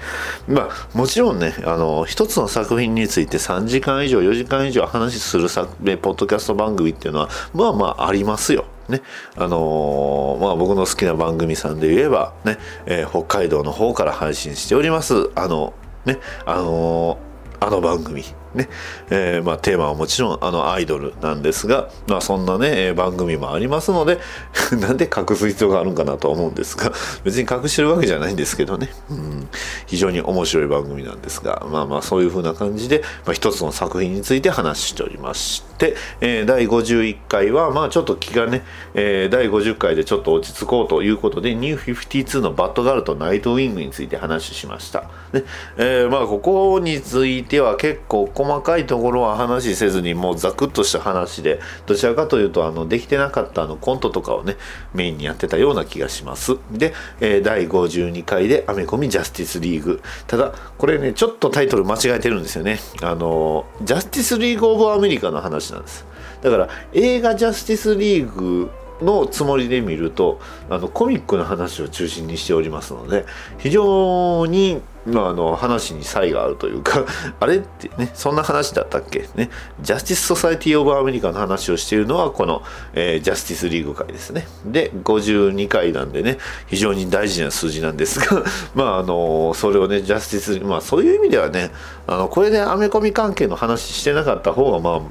まあ、もちろんね、あの、一つの作品について3時間以上、4時間以上話するさ、えーポッドキャスト番組っていうのは、まあまあありますよ。ね、あのーまあ僕の好きな番組さんで言えばね、えー北海道の方から配信しております。あのねあのーあの番組。ね、えーまあテーマはもちろんあのアイドルなんですが、まあそんなね、え番組もありますので、なんで隠す必要があるんかなと思うんですが、別に隠してるわけじゃないんですけどね、うん、非常に面白い番組なんですが、まあまあそういう風な感じで、まあ一つの作品について話しておりまして、えー第51回は、まあちょっと気がね、えー第50回でちょっと落ち着こうということで、ニュー52のバッドガールとナイトウィングについて話しました。ね、えまあここについては結構細かいところは話せずに、もうザクッとした話で、どちらかというと、あの、できてなかったあのコントとかをね、メインにやってたような気がします。で、えー第52回でアメコミジャスティスリーグ。ただ、これね、ちょっとタイトル間違えてるんですよね。あの、ジャスティスリーグ・オブ・アメリカの話なんです。だから、映画ジャスティスリーグのつもりで見るとあのコミックの話を中心にしておりますので非常に、まあ、あの話に差異があるというか あれってねそんな話だったっけ？ね。ジャスティス・ソサイティ・オブ・アメリカの話をしているのはこの、えージャスティス・リーグ回ですね。で52回なんでね非常に大事な数字なんですが まああのそれをねジャスティスまあそういう意味ではねあのこれでアメコミ関係の話してなかった方がま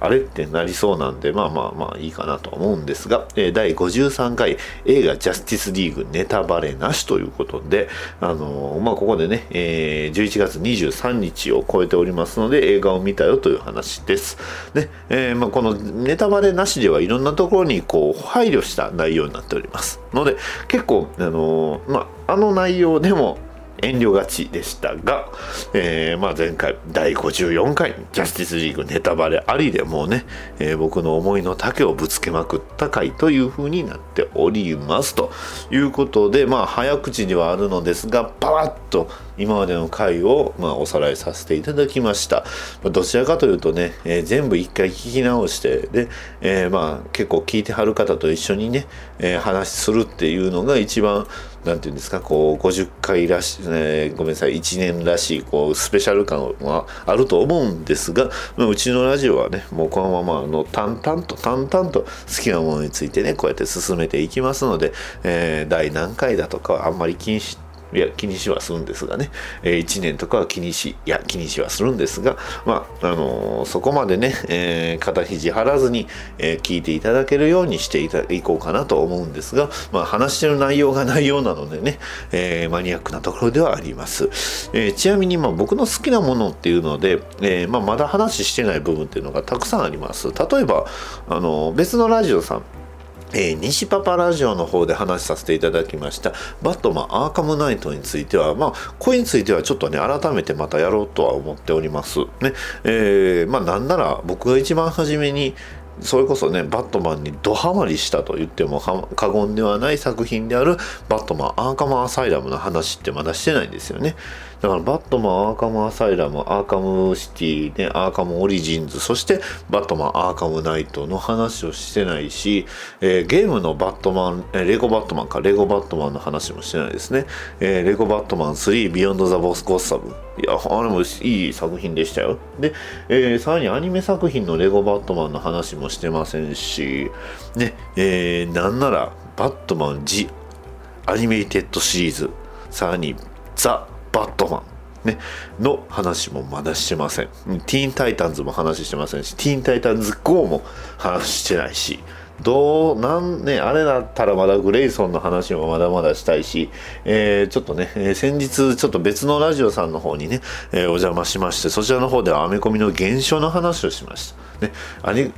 ああれってなりそうなんでまあまあまあいいかなと思うんですが、えー第53回映画ジャスティスリーグネタバレなしということであのまあここでね、えー11月23日を超えておりますので映画を見たよという話です。ね、えーまあ、このネタバレなしではいろんなところにこう配慮した内容になっております。ので結構あのまああの内容でも遠慮がちでしたが、えーまあ、前回第54回ジャスティスリーグネタバレありでもうね、えー僕の思いの丈をぶつけまくった回という風になっております。ということでまあ早口ではあるのですがパワッと今までの回を、まあ、おさらいさせていただきました、どちらかというとね、えー全部一回聞き直してで、えまあ結構聞いてはる方と一緒にね、え話するっていうのが一番なんていうんですかこう50回らしい、えーごめんなさい1年らしいこうスペシャル感はあると思うんですが、ま、うちのラジオはねもうこのままあの淡々と淡々と好きなものについてねこうやって進めていきますので、えー第何回だとかはあんまり気にしいや気にしはするんですがね、えー1年とかは気にしいや気にしはするんですがまああのーそこまでね、えー肩肘張らずに、えー聞いていただけるようにしていたいこうかなと思うんですが、まあ、話してる内容が内容なのでね、えーマニアックなところではあります、えーちなみにまあ僕の好きなものっていうので、えーまあ、まだ話してない部分っていうのがたくさんあります。例えばあの別のラジオさん。えー西パパラジオの方で話させていただきました。バットマンアーカムナイトについてはまあこれについてはちょっとね改めてまたやろうとは思っております。ね。えーまあなんなら僕が一番初めにそれこそねバットマンにドハマりしたと言っても過言ではない作品であるバットマンアーカムアサイラムの話ってまだしてないんですよね。だからバットマンアーカムアサイラムアーカムシティねアーカムオリジンズそしてバットマンアーカムナイトの話をしてないし、えーゲームのバットマン、えレゴバットマンかレゴバットマンの話もしてないですね、えーレゴバットマン3ビヨンドザボスゴッサム。いやあれもいい作品でしたよ。で、えーさらにアニメ作品のレゴバットマンの話もしてませんしねえーなんならバットマン G アニメイテッドシリーズ。さらにザ・バットマン、ね、の話もまだしてません。ティーンタイタンズも話してませんしティーンタイタンズ GO も話してないし。どうなんねあれだったらまだグレイソンの話もまだまだしたいし、えーちょっとね、えー先日ちょっと別のラジオさんの方にね、えーお邪魔しましてそちらの方ではアメコミの現象の話をしました。ね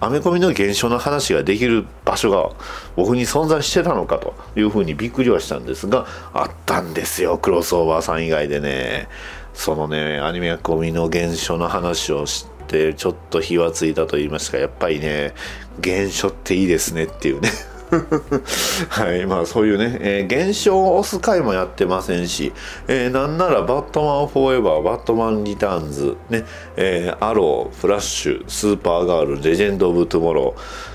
アメコミの現象の話ができる場所が僕に存在してたのかというふうにびっくりはしたんですがあったんですよクロスオーバーさん以外でね。そのねアニメコミの現象の話をしてちょっと火はついたと言いますかやっぱりね現象っていいですねっていうね。はいまあそういうね、えー現象を押す回もやってませんし、えーなんならバットマンフォーエバーバットマンリターンズね、えーアローフラッシュスーパーガールレジェンド・オブ・トゥモロー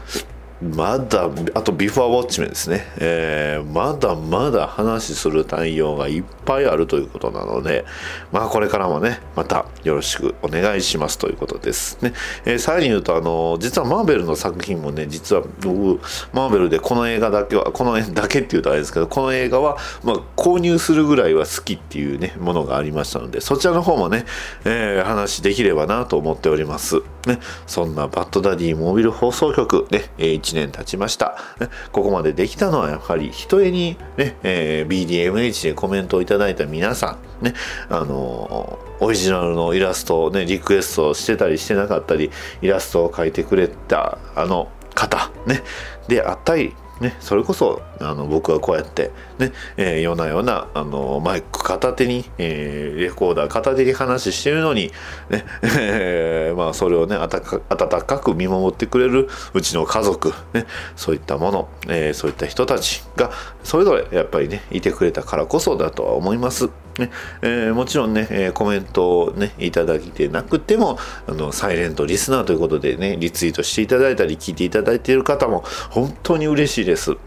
まだあとビフォーウォッチメンですね、えーまだまだ話する内容がいっぱいあるということなのでまあこれからもねまたよろしくお願いしますということですね、えーさらに言うとあの実はマーベルの作品もね実は僕マーベルでこの映画だけはこの映画だけっていうとあれですけどこの映画は、まあ、購入するぐらいは好きっていうねものがありましたのでそちらの方もね、えー話できればなと思っております。ね。そんなバッドダディモービル放送局ね、1年経ちました、ねここまでできたのはやはりひとえにね、えー BDMH でコメントをいただいた皆さん。ねあのーオリジナルのイラストをねリクエストしてたりしてなかったりイラストを描いてくれたあの方。ね。であったりね、それこそあの僕はこうやって、ねえー、夜な夜なあのマイク片手に、えーレコーダー片手に話してるのに、ねえーまあ、それをね温かかく見守ってくれるうちの家族、ね、そういったもの、えそういった人たちがそれぞれやっぱりねいてくれたからこそだとは思います。ねえもちろんね、えコメントをねいただいてなくてもあのサイレントリスナーということでねリツイートしていただいたり聞いていただいている方も本当に嬉しいです。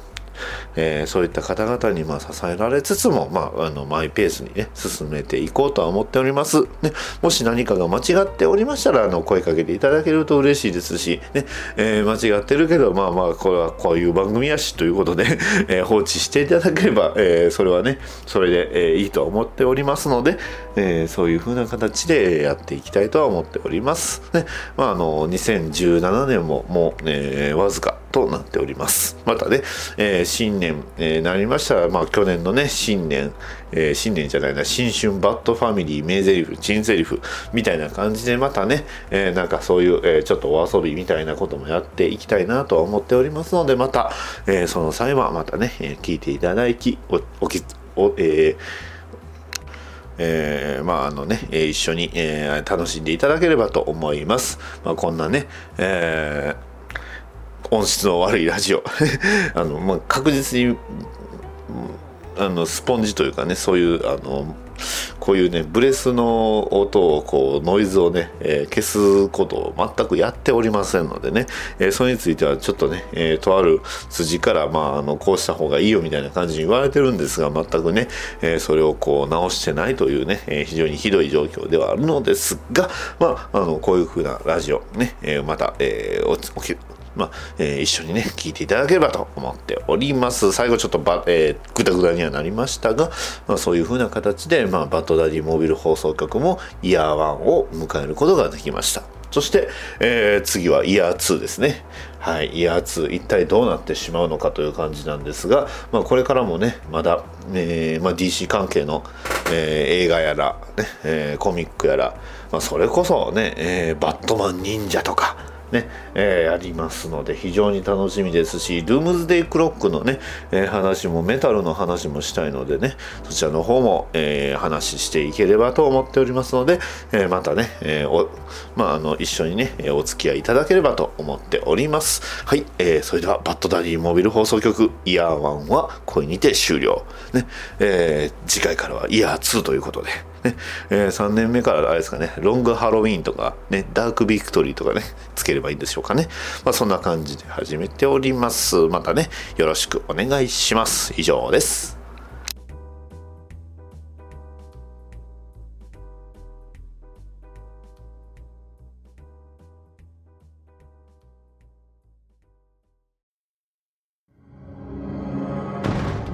えーそういった方々にまあ支えられつつも、まあ、あのマイペースにね進めていこうとは思っております、ね、もし何かが間違っておりましたらあの声かけていただけると嬉しいですし、ねえー間違ってるけどまあまあこれはこういう番組やしということで、えー放置していただければ、えーそれはねそれで、えーいいと思っておりますので、えーそういう風な形でやっていきたいとは思っております、ねまあ、あの2017年ももう、えーわずかとなっておりますまたね、えー新年、えーなりましたら、まあ、去年のね新年、えー新年じゃないな新春バッドファミリー名台詞珍台詞みたいな感じでまたね、えーなんかそういう、えちょっとお遊びみたいなこともやっていきたいなとは思っておりますのでまた、えーその際はまたね、え聞いていただきおおきおええーまああのね、えー一緒に、えー楽しんでいただければと思います。まあ、こんなね、えー音質の悪いラジオ。あの、まあ、確実にあのスポンジというかねそういうあのこういうねブレスの音をこうノイズをね、えー消すことを全くやっておりませんのでね、えーそれについてはちょっとね、えーとある筋から、まあ、あのこうした方がいいよみたいな感じに言われてるんですが全くね、えそれをこう直してないというね、え非常にひどい状況ではあるのですが、まあ、あのこういう風なラジオね、えまた、えーおおきまあ、えー一緒にね、聞いていただければと思っております。最後ちょっとば、えー、ぐだぐだにはなりましたが、まあ、そういう風な形で、まあ、バッドダディモービル放送局もイヤー1を迎えることができました。そして、えー次はイヤー2ですね。はい、イヤー2、一体どうなってしまうのかという感じなんですが、まあ、これからもね、まだ、えーまあ、DC 関係の、えー映画やら、ねえコミックやら、まあ、それこそね、えバットマン忍者とか、ね、えーありますので非常に楽しみですし、ルームズデイクロックのね、えー話もメタルの話もしたいのでね、そちらの方も、えー話していければと思っておりますので、えまたね、えおまあ、あの一緒にね、お付き合いいただければと思っております。はい、えーそれではバッドダディモビル放送局イヤー1はこれにて終了。ね、え次回からはイヤー2ということで、ね、え3年目からあれですかね、ロングハロウィーンとか、ね、ダークビクトリーとかね、つければいいんでしょうかね。まあ、そんな感じで始めております。またね、よろしくお願いします。以上です。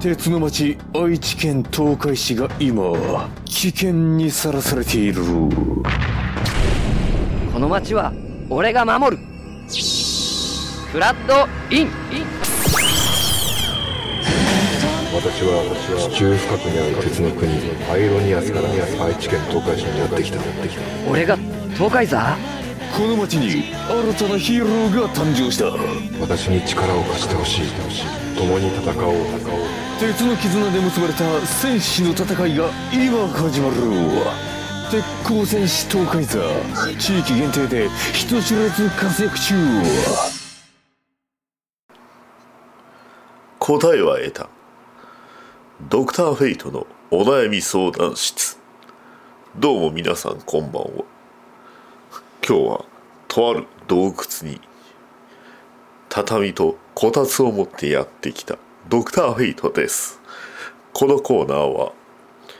鉄の町愛知県東海市が今危険にさらされている。この町は俺が守る。フラッドイン。私は地中深くにある鉄の国アイロニアスから愛知県東海市にやってきた。俺が東海座？この町に新たなヒーローが誕生した私に力を貸してほしい共に戦おう鉄の絆で結ばれた戦士の戦いが今始まる鉄鋼戦士東海座地域限定で人知れず活躍中答えは得た。ドクターフェイトのお悩み相談室。どうも皆さんこんばんは。今日はとある洞窟に畳とこたつを持ってやってきた。ドクターフェイトです。このコーナーは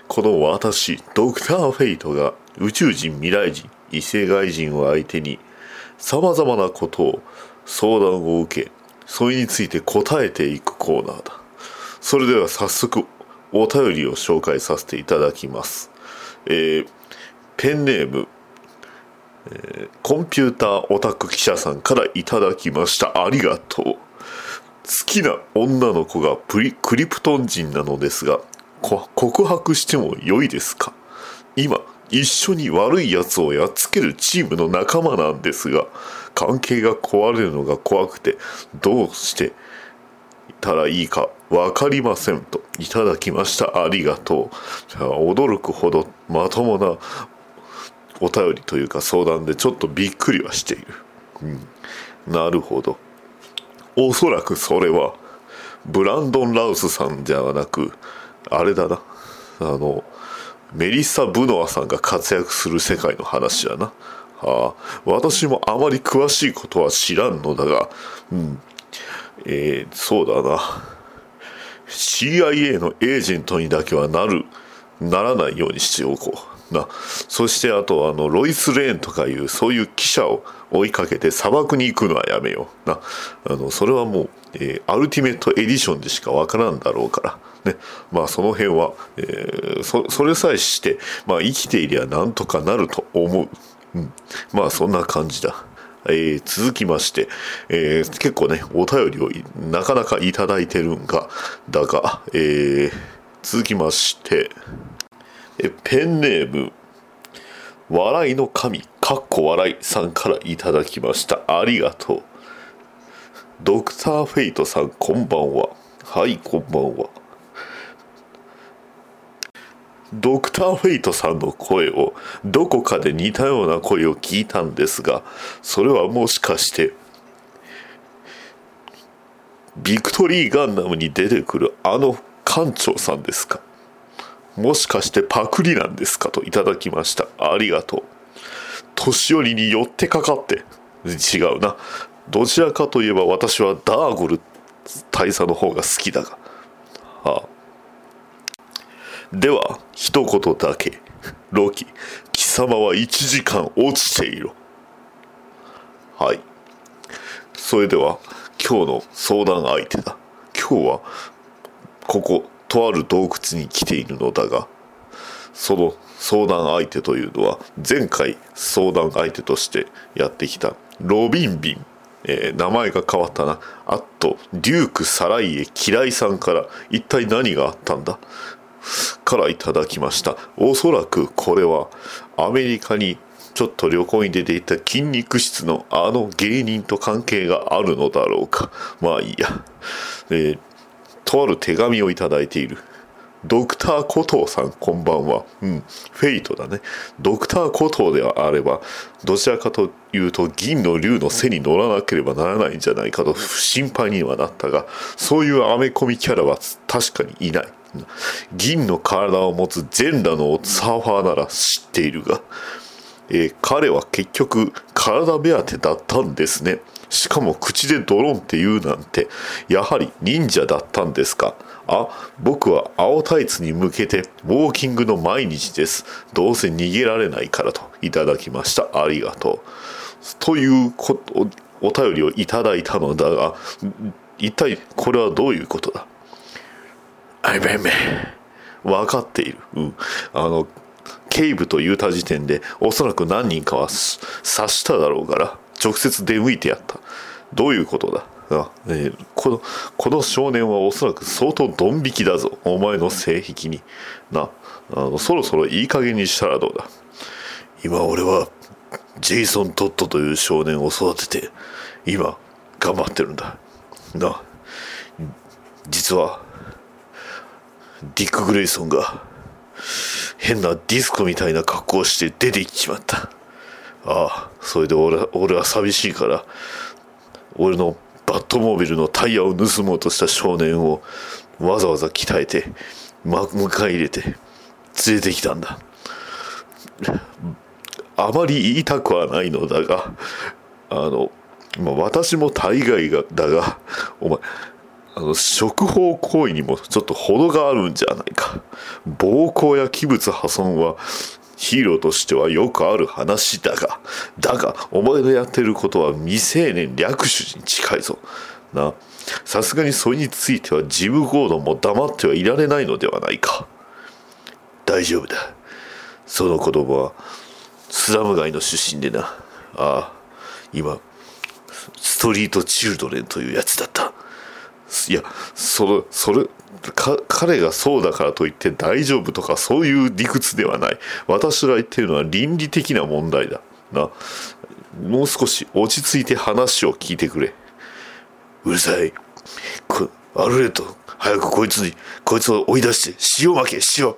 この私ドクターフェイトが宇宙人未来人異星外人を相手に様々なことを相談を受けそれについて答えていくコーナーだ。それでは早速お便りを紹介させていただきます。えーペンネームえーコンピューターオタク記者さんからいただきました。ありがとう。好きな女の子がプリクリプトン人なのですが告白しても良いですか？今一緒に悪い奴をやっつけるチームの仲間なんですが関係が壊れるのが怖くてどうしていたらいいか分かりませんといただきました。ありがとう。驚くほどまともなお便りというか相談でちょっとびっくりはしている、うん、なるほど。おそらくそれはブランドン・ラウスさんじゃなくあれだな。あのメリッサ・ブノアさんが活躍する世界の話だな。ああ私もあまり詳しいことは知らんのだがうん。えーそうだな。CIA のエージェントにだけはなるならないようにしておこう。な。そしてあとあのロイス・レーンとかいうそういう記者を追いかけて砂漠に行くのはやめよう。な。あのそれはもう、えーアルティメットエディションでしかわからんだろうから。ね。まあその辺は、えーそそれさえして、まあ、生きていりゃなんとかなると思う、うん、まあそんな感じだ。えー続きまして、えー結構ね、お便りをなかなかいただいてるんが、だが、えー続きまして、えペンネーム、笑いの神、かっこ笑いさんからいただきました。ありがとう。ドクターフェイトさん、こんばんは。はい、こんばんは。ドクターフェイトさんの声をどこかで似たような声を聞いたんですがそれはもしかしてビクトリー・ガンダムに出てくるあの艦長さんですか？もしかしてパクリなんですかといただきました。ありがとう。年寄りに寄ってかかって。違うな。どちらかといえば私はダーゴル大佐の方が好きだが。ああ。では一言だけ。ロキ貴様は1時間落ちていろ。はい。それでは今日の相談相手だ。今日はこことある洞窟に来ているのだがその相談相手というのは前回相談相手としてやってきたロビンビン、えー名前が変わったな。あとデューク・サライエ嫌いさんから一体何があったんだ？からいただきました。おそらくこれはアメリカにちょっと旅行に出ていた筋肉質のあの芸人と関係があるのだろうか。まあいいや、えーとある手紙をいただいている。ドクターコトーさんこんばんは。うん。フェイトだね。ドクターコトーであればどちらかというと銀の竜の背に乗らなければならないんじゃないかと心配にはなったがそういうアメコミキャラは確かにいない。銀の体を持つ全裸のサーファーなら知っているがえー彼は結局体目当てだったんですね。しかも口でドロンって言うなんてやはり忍者だったんですか？あ僕は青タイツに向けてウォーキングの毎日です。どうせ逃げられないからといただきました。ありがとう。ということお便りをいただいたのだが一体これはどういうことだ？あいめめ分かっている、うん、あの警部と言うた時点でおそらく何人かは察しただろうから直接出向いてやった。どういうことだ？あえーこのこの少年はおそらく相当ドン引きだぞ。お前の性癖に。なあのそろそろいい加減にしたらどうだ？今俺はジェイソン・トットという少年を育てて今頑張ってるんだ。な実はディック・グレイソンが変なディスコみたいな格好をして出て行っちまった。ああそれで俺俺は寂しいから俺のバットモービルのタイヤを盗もうとした少年をわざわざ鍛えて、ま、迎え入れて連れてきたんだ。あまり言いたくはないのだがあの、ま、私も大概がだがお前あの食法行為にもちょっと程があるんじゃないか。暴行や器物破損はヒーローとしてはよくある話だがだがお前のやってることは未成年略取に近いぞ。な。さすがにそれについてはジム・ゴードンも黙ってはいられないのではないか。大丈夫だ。その子供はスラム街の出身でな。ああ今ストリート・チルドレンというやつだった。いやそれそれ彼がそうだからといって大丈夫とかそういう理屈ではない。私が言ってるのは倫理的な問題だ。な。もう少し落ち着いて話を聞いてくれ。うるさい。こアルレット早くこいつにこいつを追い出して塩負け塩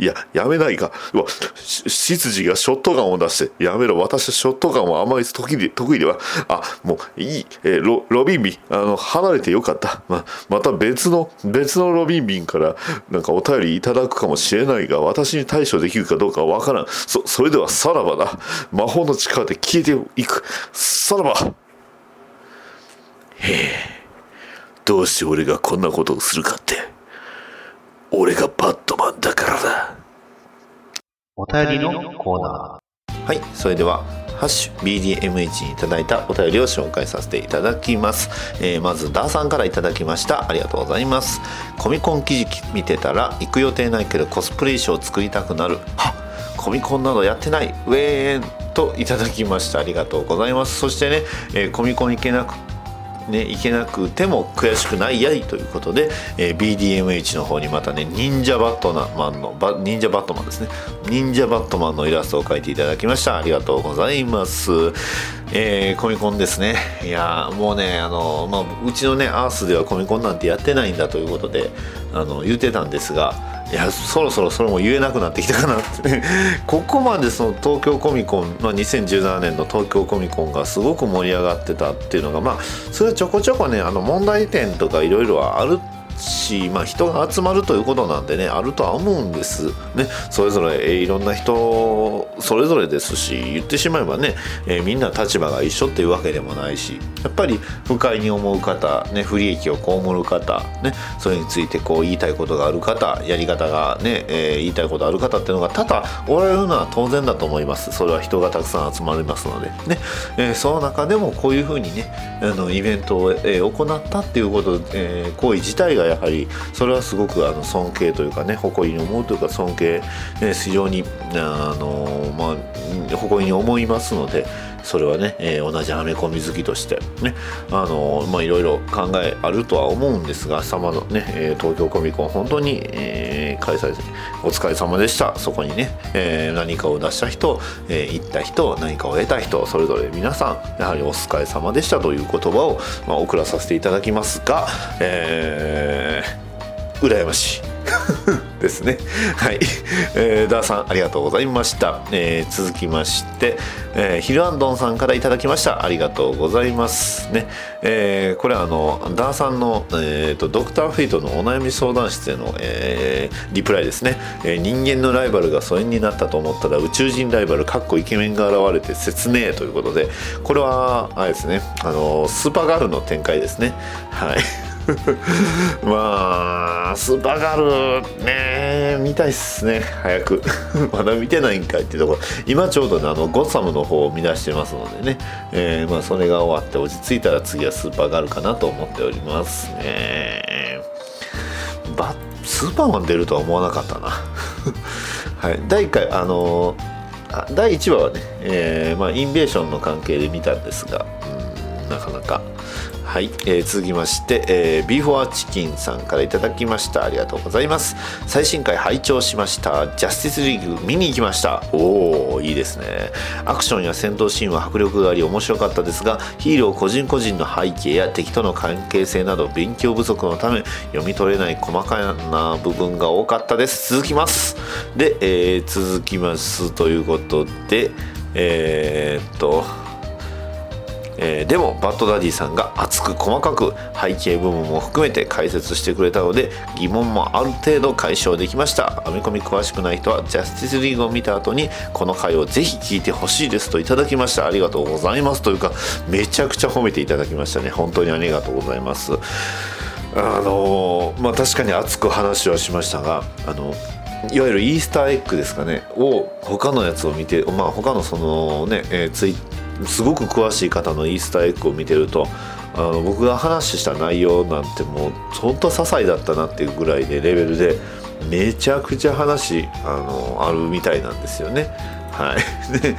いややめないか。うわ執事がショットガンを出してやめろ。私はショットガンはあまり得意で得意ではあもういい、えーロロビンビン。あの離れてよかった。ままた別の別のロビンビンからなんかお便りいただくかもしれないが私に対処できるかどうかわからん。そそれではさらばだ。魔法の力で消えていく。さらば。へえ。どうして俺がこんなことをするかって。俺がバットマンだから。お便りのコーナー。はいそれではハッシュ BDMH にいただいたお便りを紹介させていただきます、えーまずダーさんからいただきました。ありがとうございます。コミコン記事見てたら行く予定ないけどコスプレ衣装作りたくなる。はコミコンなどやってない。ウェーンといただきました。ありがとうございます。そしてね、えーコミコン行けなくね、いけなくても悔しくないやいということで、えー BDMH の方にまたね忍者バットマンの忍者バットマンですね。忍者バットマンのイラストを描いていただきました。ありがとうございます。えーコミコンですね。いやもうねあの、まあ、うちのねアースではコミコンなんてやってないんだということであの言ってたんですがいやそろそろそれも言えなくなってきたかなって。ここまでその東京コミコン、まあ、2017年の東京コミコンがすごく盛り上がってたっていうのがまあそれはちょこちょこねあの問題点とかいろいろあるし、まあ、人が集まるということなんでねあるとは思うんです。ねそれぞれ、えーいろんな人それぞれですし言ってしまえばね、えーみんな立場が一緒っていうわけでもないしやっぱり不快に思う方、ね、不利益を被る方、ね、それについてこう言いたいことがある方やり方がね、えー言いたいことある方っていうのが多々おられるのは当然だと思います。それは人がたくさん集まりますので。ね、えーその中でもこういうふうにねあのイベントを、えー行ったっていうこと、えー行為自体がやはりそれはすごくあの尊敬というかね誇りに思うというか尊敬、ね非常にあのまあ誇りに思いますのでそれはね、えー同じはめ込み好きとしてねあのまあいろいろ考えあるとは思うんですが様のね、えー東京コミコン本当に、えー開催お疲れ様でした。そこにね、えー何かを出した人、えー行った人何かを得た人それぞれ皆さんやはりお疲れ様でしたという言葉を、まあ、送らさせていただきますが、えー羨ましい。ですね。はい、えー、ダーさんありがとうございました。えー続きまして、えーヒルアンドンさんからいただきました。ありがとうございます。ね、えーこれはあのダーさんのえっ、とドクターフェイトのお悩み相談室への、えーリプライですね、えー人間のライバルが疎遠になったと思ったら宇宙人ライバルかっこイケメンが現れて説明ということで、これはあれですね、あのスーパーガールの展開ですね。はい。まあスーパーガールね見たいっすね。早く。まだ見てないんかいっていうところ。今ちょうどねあのゴッサムの方を見出してますのでね、えーまあそれが終わって落ち着いたら次はスーパーガールかなと思っておりますね。バスーパーマン出るとは思わなかったな。はい。第1回あのあ第1話はね、えーまあ、インベーションの関係で見たんですが、うんなかなか。はい、えー続きまして、えー、ビーフォアチキンさんからいただきました。ありがとうございます。最新回拝聴しました。ジャスティスリーグ見に行きました。おおいいですね。アクションや戦闘シーンは迫力があり面白かったですがヒーロー個人個人の背景や敵との関係性など勉強不足のため読み取れない細かな部分が多かったです。続きます。で、えー続きますということでえーっとえーでもバッドダディさんが熱く細かく背景部分も含めて解説してくれたので疑問もある程度解消できました。アメコミ詳しくない人はジャスティスリーグを見た後にこの回をぜひ聞いてほしいですといただきました。ありがとうございます。というかめちゃくちゃ褒めていただきましたね。本当にありがとうございます。あのまあ確かに熱く話はしましたがあのいわゆるイースターエッグですかね。を他のやつを見てまあ他のそのね、えーツイすごく詳しい方のイースターエッグを見てるとあの僕が話した内容なんてもう本当些細だったなっていうぐらいでレベルでめちゃくちゃ話あのあるみたいなんですよね。はい、で、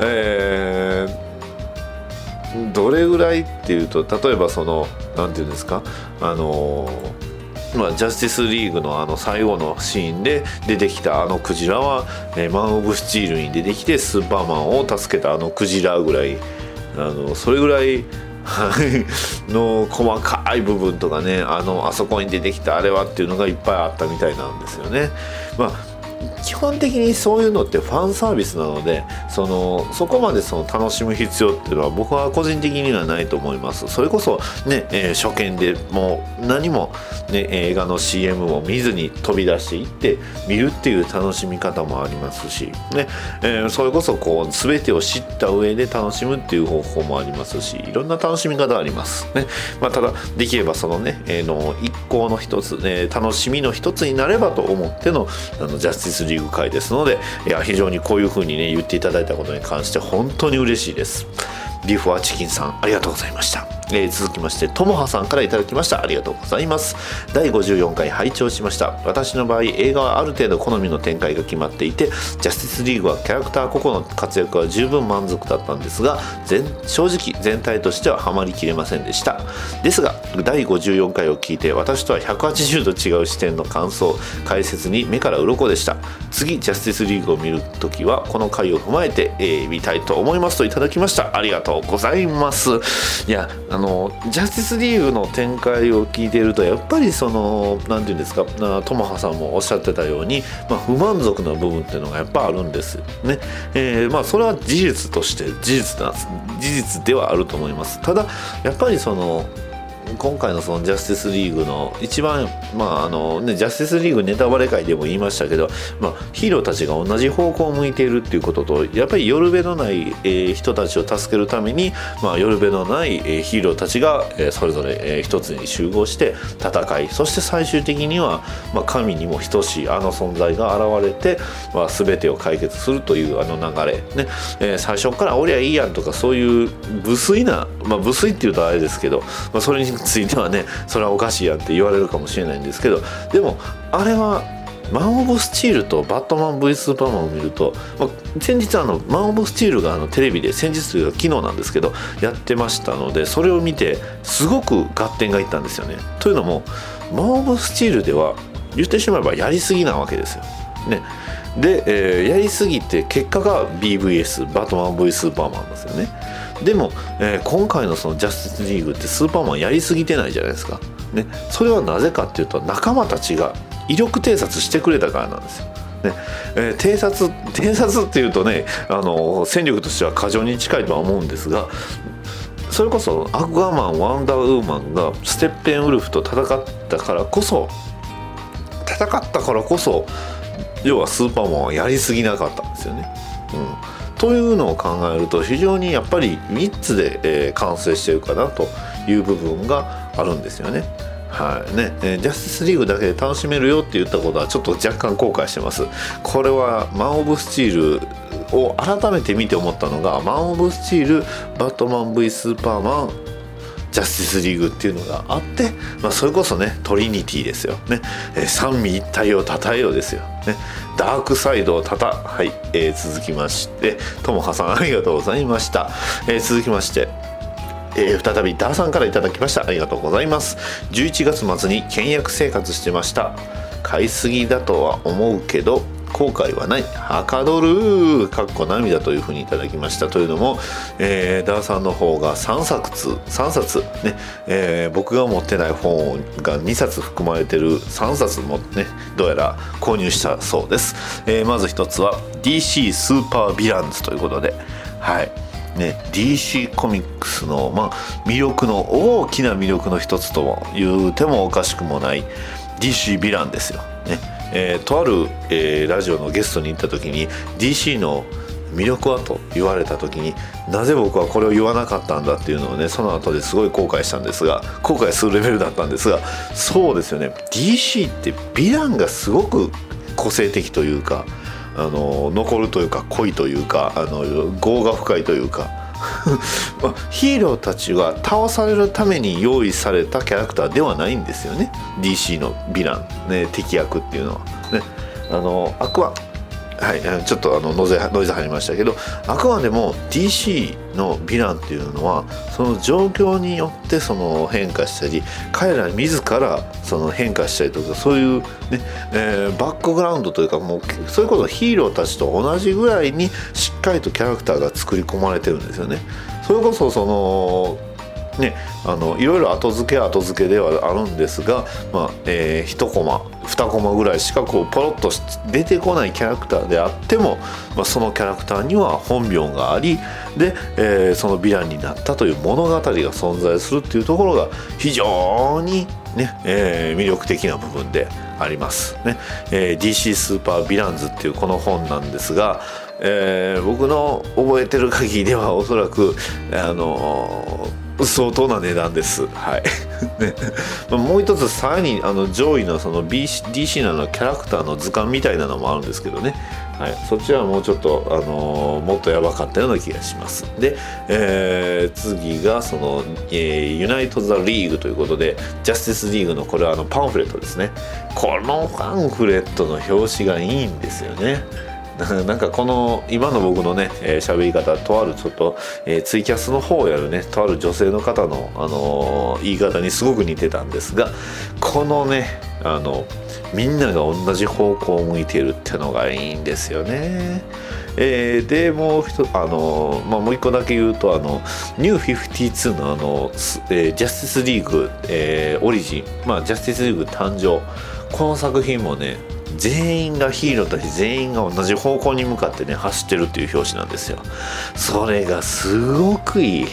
えーどれぐらいっていうと例えばその何て言うんですか？あのまあ、ジャスティスリーグのあの最後のシーンで出てきたあのクジラは、えーマン・オブ・スチールに出てきてスーパーマンを助けたあのクジラぐらいあのそれぐらい の細かい部分とかねあのあそこに出てきたあれはっていうのがいっぱいあったみたいなんですよね。まあ基本的にそういうのってファンサービスなのでそのそこまでその楽しむ必要っていうのは僕は個人的にはないと思います。それこそね、えー初見でもう何も、ね、映画の CM を見ずに飛び出していって見るっていう楽しみ方もありますし、ねえーそれこそこう全てを知った上で楽しむっていう方法もありますしいろんな楽しみ方あります。ね、まあ、ただできればそのね、えーの一行の一つ、ね、楽しみの一つになればと思ってのあのジャスティスリーグ会ですのでいや非常にこういうふうにね言っていただいたことに関して本当に嬉しいです。ビーフはチキンさんありがとうございました、えー続きましてともはさんからいただきました。ありがとうございます。第54回拝聴しました。私の場合映画はある程度好みの展開が決まっていてジャスティスリーグはキャラクター個々の活躍は十分満足だったんですが正直全体としてはハマりきれませんでした。ですが第54回を聞いて私とは180度違う視点の感想解説に目から鱗でした。次ジャスティスリーグを見るときはこの回を踏まえて、えー見たいと思いますといただきました。ありがとうございます。いやあのジャスティスリーグの展開を聞いているとやっぱりその何て言うんですかトマハさんもおっしゃってたように、まあ、不満足な部分っていうのがやっぱあるんですね、えーまあそれは事実として事実なんです。事実ではあると思います。ただやっぱりその今回のそのジャスティスリーグの一番まああのねジャスティスリーグネタバレ会でも言いましたけど、まあ、ヒーローたちが同じ方向を向いているっていうこととやっぱり寄る辺のない、えー人たちを助けるために、まあ、寄る辺のない、えーヒーローたちが、えーそれぞれ、えー一つに集合して戦いそして最終的には、まあ、神にも等しいあの存在が現れて、まあ、全てを解決するというあの流れ、ね。えー最初から「俺はいいやん」とかそういう無粋な、まあ、無粋っていうとあれですけど、まあ、それについてはねそれはおかしいやんって言われるかもしれないんですけどでもあれはマン・オブ・スチールとバットマン V スーパーマンを見ると、まあ、先日あのマン・オブ・スチールがあのテレビで先日というか昨日なんですけどやってましたのでそれを見てすごく合点がいったんですよね。というのもマン・オブ・スチールでは言ってしまえばやりすぎなわけですよ。ね、で、えーやりすぎて結果が BVS バットマン V スーパーマンですよね。でも、えー今回のそのジャスティスリーグってスーパーマンやりすぎてないじゃないですか。ね、それはなぜかっていうと仲間たちが威力偵察してくれたからなんですよ。ねえー偵察偵察っていうとねあの戦力としては過剰に近いとは思うんですがそれこそアクアマンワンダーウーマンがステッペンウルフと戦ったからこそ戦ったからこそ要はスーパーマンはやりすぎなかったんですよね。うん、というのを考えると非常にやっぱり3つで、えー完成してるかなという部分があるんですよね。はいねえージャスティスリーグだけで楽しめるよって言ったことはちょっと若干後悔してます。これはマン・オブ・スチールを改めて見て思ったのがマン・オブ・スチールバットマン V スーパーマンジャスティスリーグっていうのがあって、まあ、それこそねトリニティですよ。ね、え三位一体をたたえようですよ。ね。ダークサイドをたたはい、えー続きましてともはさんありがとうございました、えー続きましてえー再びダーさんからいただきました。ありがとうございます。11月末に倹約生活してました。買いすぎだとは思うけど後悔はない。はかどるかっこ涙というふうにいただきましたというのも、えーダーさんの方が3冊3冊ね、えー僕が持ってない本が2冊含まれてる3冊もねどうやら購入したそうです、えーまず一つは DC スーパーヴィランズということではい。ね、DC コミックスの、まあ、魅力の大きな魅力の一つとも言うてもおかしくもない DC ヴィランですよ。ね。えーとある、えーラジオのゲストに行った時に DC の魅力はと言われた時になぜ僕はこれを言わなかったんだっていうのをねその後ですごい後悔したんですが後悔するレベルだったんですがそうですよね。DC ってヴィランがすごく個性的というかあの残るというか濃いというかあの業が深いというかヒーローたちは倒されるために用意されたキャラクターではないんですよね。DC のヴィラン、ね、敵役っていうのは。ね、あのアクア。はい、ちょっとあのノイズノイズ入りましたけどあくまでも DC のヴィランっていうのはその状況によってその変化したり彼ら自らその変化したりとかそういう、ねえーバックグラウンドというかもうそういうことヒーローたちと同じぐらいにしっかりとキャラクターが作り込まれてるんですよね。それこそそのね、あのいろいろ後付け後付けではあるんですが、まあえー、1コマ2コマぐらいしかこうポロッと出てこないキャラクターであっても、まあ、そのキャラクターには本名がありで、えーそのヴィランになったという物語が存在するっていうところが非常に、ねえー魅力的な部分であります。ねえー DC スーパーヴィランズっていうこの本なんですが、えー僕の覚えてる限りではおそらくあのー相当な値段です。はい。ね、もう一つさらにあの上位のその BC DC なのキャラクターの図鑑みたいなのもあるんですけどね。はい、そっちはもうちょっと、あのーもっとやばかったような気がします。で、えー次がその、えーユナイト・ザ・リーグということでジャスティス・リーグのこれはあのパンフレットですね。このパンフレットの表紙がいいんですよね。なんかこの今の僕のね喋、えーり方とあるちょっと、えーツイキャスの方をやるねとある女性の方の、あのー言い方にすごく似てたんですがこのねあのみんなが同じ方向を向いているっていうのがいいんですよね。えーでもう一あの、まあ、もう一個だけ言うとあのニュー52のあの、えージャスティスリーグ、えーオリジン、まあ、ジャスティスリーグ誕生この作品もね全員がヒーローたち全員が同じ方向に向かってね走ってるっていう表紙なんですよ。それがすごくいい、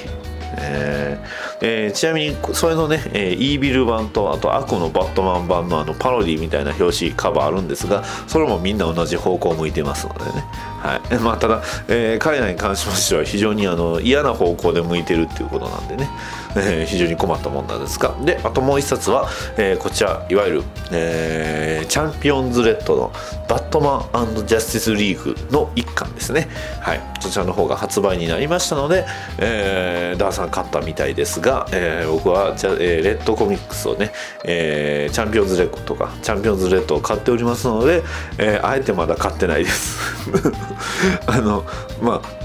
えーえーちなみにそれのね、えーイービル版とあと悪のバットマン版のあのパロディみたいな表紙カバーあるんですがそれもみんな同じ方向を向いてますのでね、はい。まあ、ただ、えー彼らに関しましては非常にあの嫌な方向で向いてるっていうことなんでね、えー非常に困ったもんなんですがであともう一冊は、えーこちらいわゆる、えーチャンピオンズレッドのバットマンジャスティスリーグの一巻ですね。はい。そちらの方が発売になりましたので、えーダーさん買ったみたいですが、えー僕はじゃ、えーレッドコミックスをね、えーチャンピオンズレッドとかチャンピオンズレッドを買っておりますので、えーあえてまだ買ってないです。あのまあ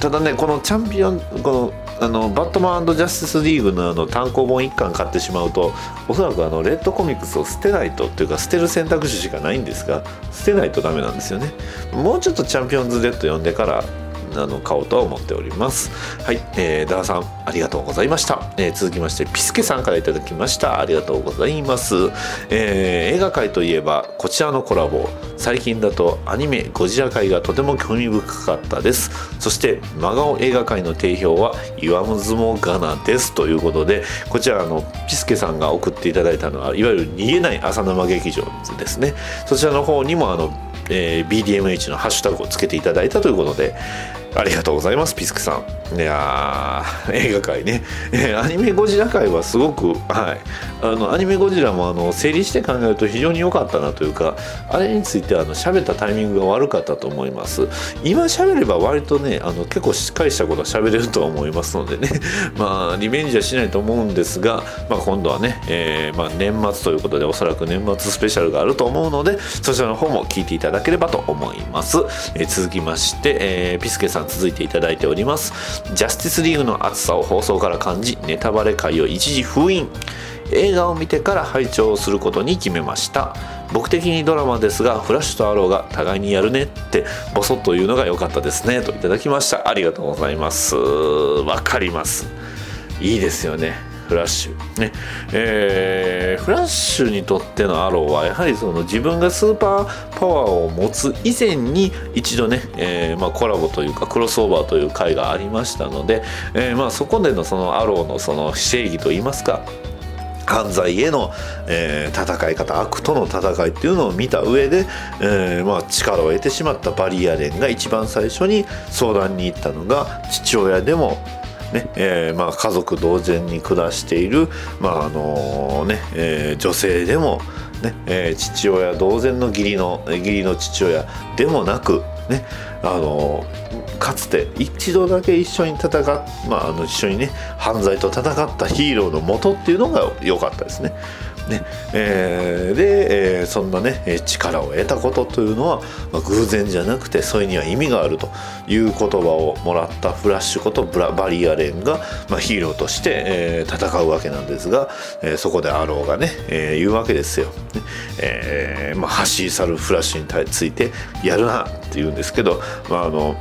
ただねこのチャンピオンこのあのバットマンジャスティスリーグのあの単行本1巻買ってしまうとおそらくあのレッドコミックスを捨てないとっていうか捨てる選択肢しかないんですが捨てないとダメなんですよね。もうちょっとチャンピオンズレッド読んでからあの買おうとは思っております。はい、えー、ダーさんありがとうございました、えー続きましてピスケさんからいただきました。ありがとうございます、えー映画界といえばこちらのコラボ。最近だとアニメゴジラ界がとても興味深かったです。そして真顔映画界の定評は岩む相撲ガナです。ということでこちらあのピスケさんが送っていただいたのはいわゆる逃げない朝生劇場ですね。そちらの方にもあのえー BDMH のハッシュタグをつけていただいたということでありがとうございますピスクさん。いやー映画界ね、えーアニメゴジラ界はすごくはい。あのアニメゴジラもあの整理して考えると非常に良かったなというかあれについてはあの喋ったタイミングが悪かったと思います。今喋れば割とねあの結構しっかりしたことは喋れるとは思いますのでね。まあリベンジはしないと思うんですが、まあ、今度はね、えーまあ、年末ということでおそらく年末スペシャルがあると思うのでそちらの方も聞いていただければと思います、えー続きまして、えーピスケさん続いていただいております。ジャスティスリーグの熱さを放送から感じネタバレ会を一時封印。映画を見てから拝聴することに決めました。僕的にドラマですがフラッシュとアローが互いにやるねってボソッと言うのが良かったですねといただきました。ありがとうございます。わかります。いいですよね。フラッシュ。ね。えーフラッシュにとってのアローはやはりその自分がスーパーパワーを持つ以前に一度ね、えーまあ、コラボというかクロスオーバーという回がありましたので、えーまあ、そこでのそのアローのその正義といいますか犯罪への、えー戦い方悪との戦いっていうのを見た上で、えーまあ、力を得てしまったバリアレンが一番最初に相談に行ったのが父親でもねえーまあ、家族同然に暮らしている、まああのねえー女性でも、ねえー父親同然の義理の義理の父親でもなく、ねあのかつて一度だけ一緒に戦っ、まあ、あの一緒にね犯罪と戦ったヒーローの元っていうのが良かったですね。ねえーで、えーそんなね力を得たことというのは、まあ、偶然じゃなくてそれには意味があるという言葉をもらったフラッシュことバリアレンが、まあ、ヒーローとして、えー戦うわけなんですが、えーそこでアローがね、えー言うわけですよ。ねえーまあ、走り去るフラッシュについてやるなって言うんですけど、まああの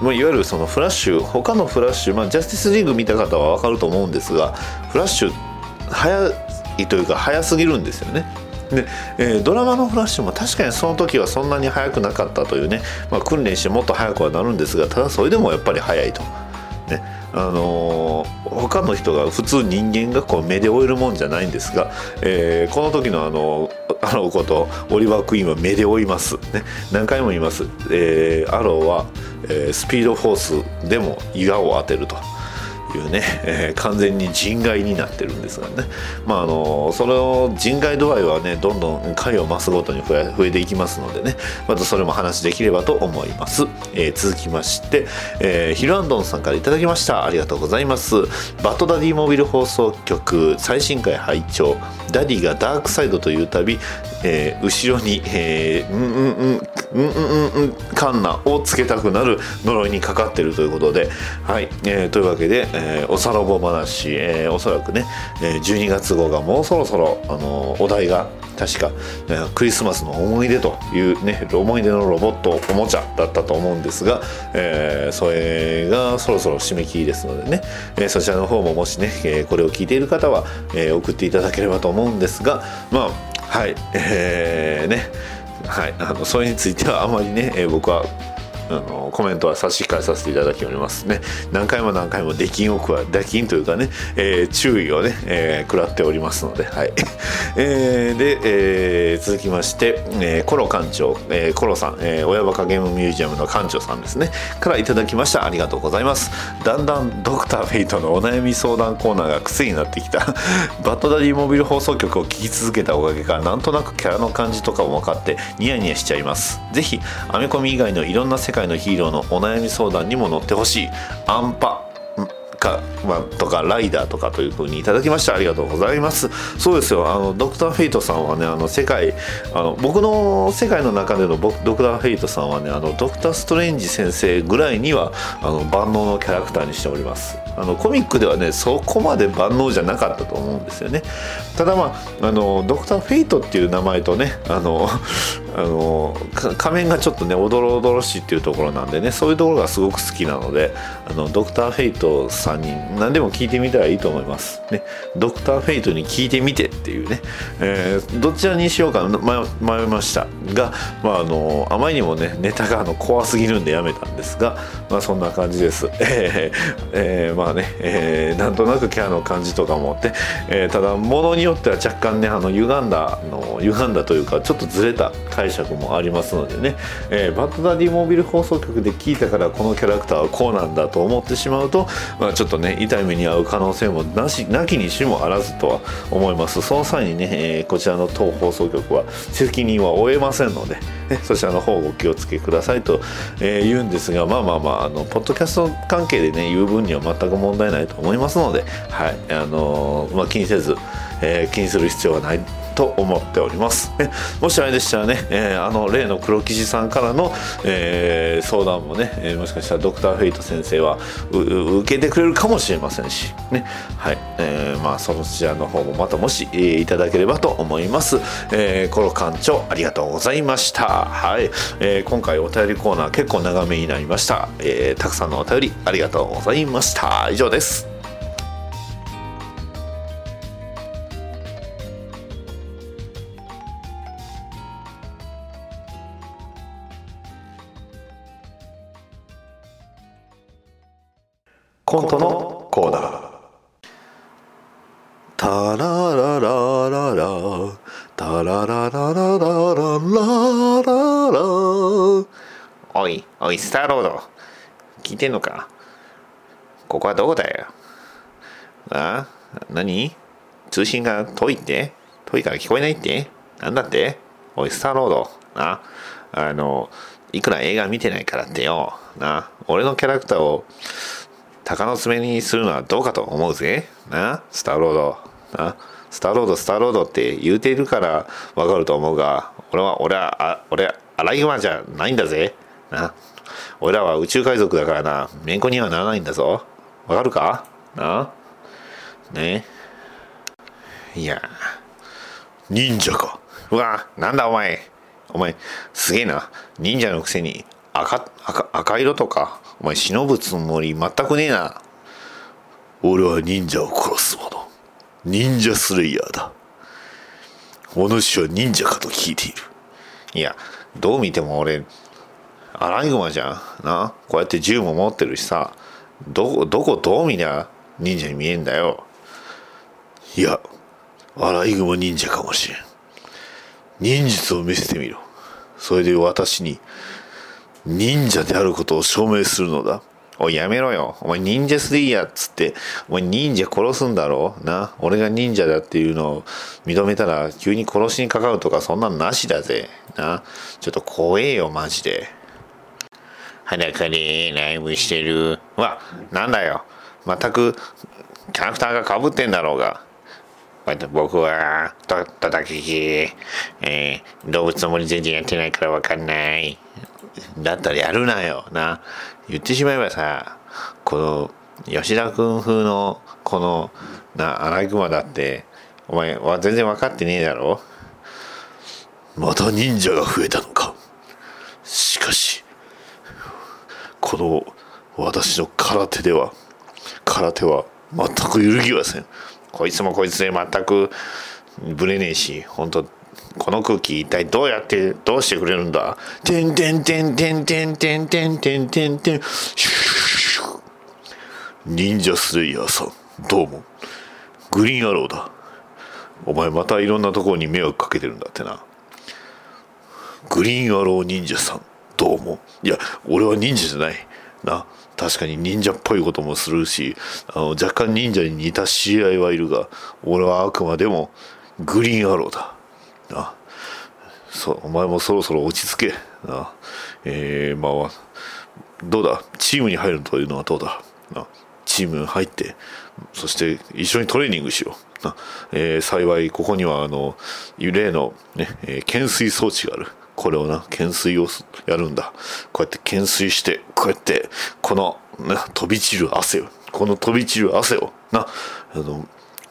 まあ、いわゆるそのフラッシュ他のフラッシュ、まあ、ジャスティスリーグ見た方は分かると思うんですがフラッシュ早いというか早すぎるんですよね。で、えードラマのフラッシュも確かにその時はそんなに速くなかったというね、まあ、訓練してもっと速くはなるんですがただそれでもやっぱり速いと。ねあのー他の人が普通人間がこう目で追えるもんじゃないんですが、えーこの時のあのアローことオリバー・クイーンは目で追います、ね、何回も言います、えーアローは、えースピードフォースでも伊賀を当てると。いうね、えー完全に人外になってるんですがね。まああのその人外度合いはねどんどん回を増すごとに増え増えていきますのでね。またそれも話できればと思います、えー続きまして、えーヒルアンドンさんからいただきました。ありがとうございます。バッドダディモビル放送局最新回拝聴。ダディがダークサイドという旅、えー後ろに、えーうんうんうんうんうんうんカンナをつけたくなる呪いにかかってるということで。はい、えーというわけで、えーおさらぼ話、えーおそらくね、えー12月号がもうそろそろ、あのーお題が確か、えークリスマスの思い出というね思い出のロボットおもちゃだったと思うんですが、えーそれがそろそろ締め切りですのでね、えーそちらの方ももしね、えーこれを聞いている方は、えー送っていただければと思うんですがまあはいえーね。はい。あのそれについてはあまりね、え僕はあのコメントは差し控えさせていただきおりますね。何回も何回も出禁を加え出禁というかね、えー注意をね、えー食らっておりますのではい、えーで、えー続きまして、えーコロ館長、えーコロさん、えー親バカゲームミュージアムの館長さんですね。からいただきました。ありがとうございます。だんだんドクターフェイトのお悩み相談コーナーが癖になってきた。バッドダディモビル放送局を聞き続けたおかげかなんとなくキャラの感じとかも分かってニヤニヤしちゃいます。ぜひアメコミ以外のいろんな世界のヒーローのお悩み相談にも乗ってほしい。アンパか、まあ、とかライダーとかというふうにいただきました。ありがとうございます。そうですよ。あのドクター・フェイトさんはねあの世界あの僕の世界の中での僕ドクター・フェイトさんはねあのドクター・ストレンジ先生ぐらいにはあの万能のキャラクターにしております。あのコミックではねそこまで万能じゃなかったと思うんですよね。ただまああのドクター・フェイトっていう名前とねあのあの仮面がちょっとねおどろおどろしいっていうところなんでねそういうところがすごく好きなのであのドクター・フェイトさんに何でも聞いてみたらいいと思います。ねドクター・フェイトに聞いてみてっていうね、えーどちらにしようか迷迷いました。が、まあ、あのあまりにもねネタがあの怖すぎるんでやめたんですが、まあ、そんな感じです、えーえーまあね、えーなんとなくキャラの感じとかもって、えーただものによっては若干ねあの歪んだの歪んだというかちょっとずれた解釈もありますのでね、えーバッドダディモービル放送局で聞いたからこのキャラクターはこうなんだと思ってしまうと、まあ、ちょっとね痛い目に遭う可能性もなしなきにしもあらずとは思います。その際にね、えこちらの当放送局は責任は負えませんので、ね、そちらの方お気をつけくださいと、えー言うんですがまあまあまああのポッドキャスト関係でね言う分には全く問題ないと思いますので、はいあのーまあ、気にせず、えー気にする必要はない。と思っております。もしあれでしたらね、えーあの例の黒騎士さんからの、えー相談もね、えーもしかしたらドクター・フェイト先生は受けてくれるかもしれませんし、ね、はい、えーまあそちらの方もまたもし、えーいただければと思います。えーコロ館長ありがとうございました。はい、えー今回お便りコーナー結構長めになりました。えーたくさんのお便りありがとうございました。以上です。コントのコーナー。タラララララ。タララララララララ。ラおいおいスターロード。聞いてんのか？ここはどこだよ？あ？何？通信が遠いって？遠いから聞こえないって？なんだって？おいスターロード。なあのいくら映画見てないからってよ。な俺のキャラクターを鷹の爪にするのはどうかと思うぜ。な、スターロード。な、スターロード、スターロードって言うているからわかると思うが、俺は、俺は、あ俺、アライグマじゃないんだぜ。な、俺らは宇宙海賊だからな、めんこにはならないんだぞ。わかるか？な、ね？いや、忍者か。うわ、なんだお前。お前、すげえな。忍者のくせに赤、赤、赤色とか。お前、忍ぶつもり全くねえな。俺は忍者を殺す者。忍者スレイヤーだ。お主は忍者かと聞いている。いや、どう見ても俺、アライグマじゃん。な？こうやって銃も持ってるしさ。どこ、どこどう見りゃ忍者に見えんだよ。いや、アライグマ忍者かもしれん。忍術を見せてみろ。それで私に忍者であることを証明するのだ。おい、やめろよ。お前忍者スレイヤーっつって、お前忍者殺すんだろ？な？俺が忍者だっていうのを認めたら急に殺しにかかるとかそんなんなしだぜ。な？ちょっと怖えよ、マジで。裸でライブしてる。うわ、なんだよ。全くキャラクターが被ってんだろうが。僕は、と、とたきき、えー動物の森全然やってないからわかんない。だったらやるなよ、な。言ってしまえばさ、この、吉田君風の、この、な、アライグマだって、お前は全然分かってねえだろまた忍者が増えたのか。しかし、この、私の空手では、空手は全く揺るぎません。こいつもこいつで全くぶれねえし、本当この空気一体どうやってどうしてくれるんだ？てんてんてんてんてんてんてんてんてんてん。忍者スレイヤーさんどう？もグリーンアローだ。お前またいろんなところに迷惑かけてるんだってな。グリーンアロー忍者さん。どうもいや俺は忍者じゃない。な。確かに忍者っぽいこともするしあの若干忍者に似た知り合いはいるが俺はあくまでもグリーンアローだ。な。そお前もそろそろ落ち着け。な。えー、まあどうだ？チームに入るというのはどうだ？な。チーム入ってそして一緒にトレーニングしよう。な、えー幸いここにはあの例の、ねえー懸垂装置がある。これをな懸垂をやるんだ。こうやって懸垂してこうやってこの、ね、飛び散る汗を。この飛び散る汗を。な。あの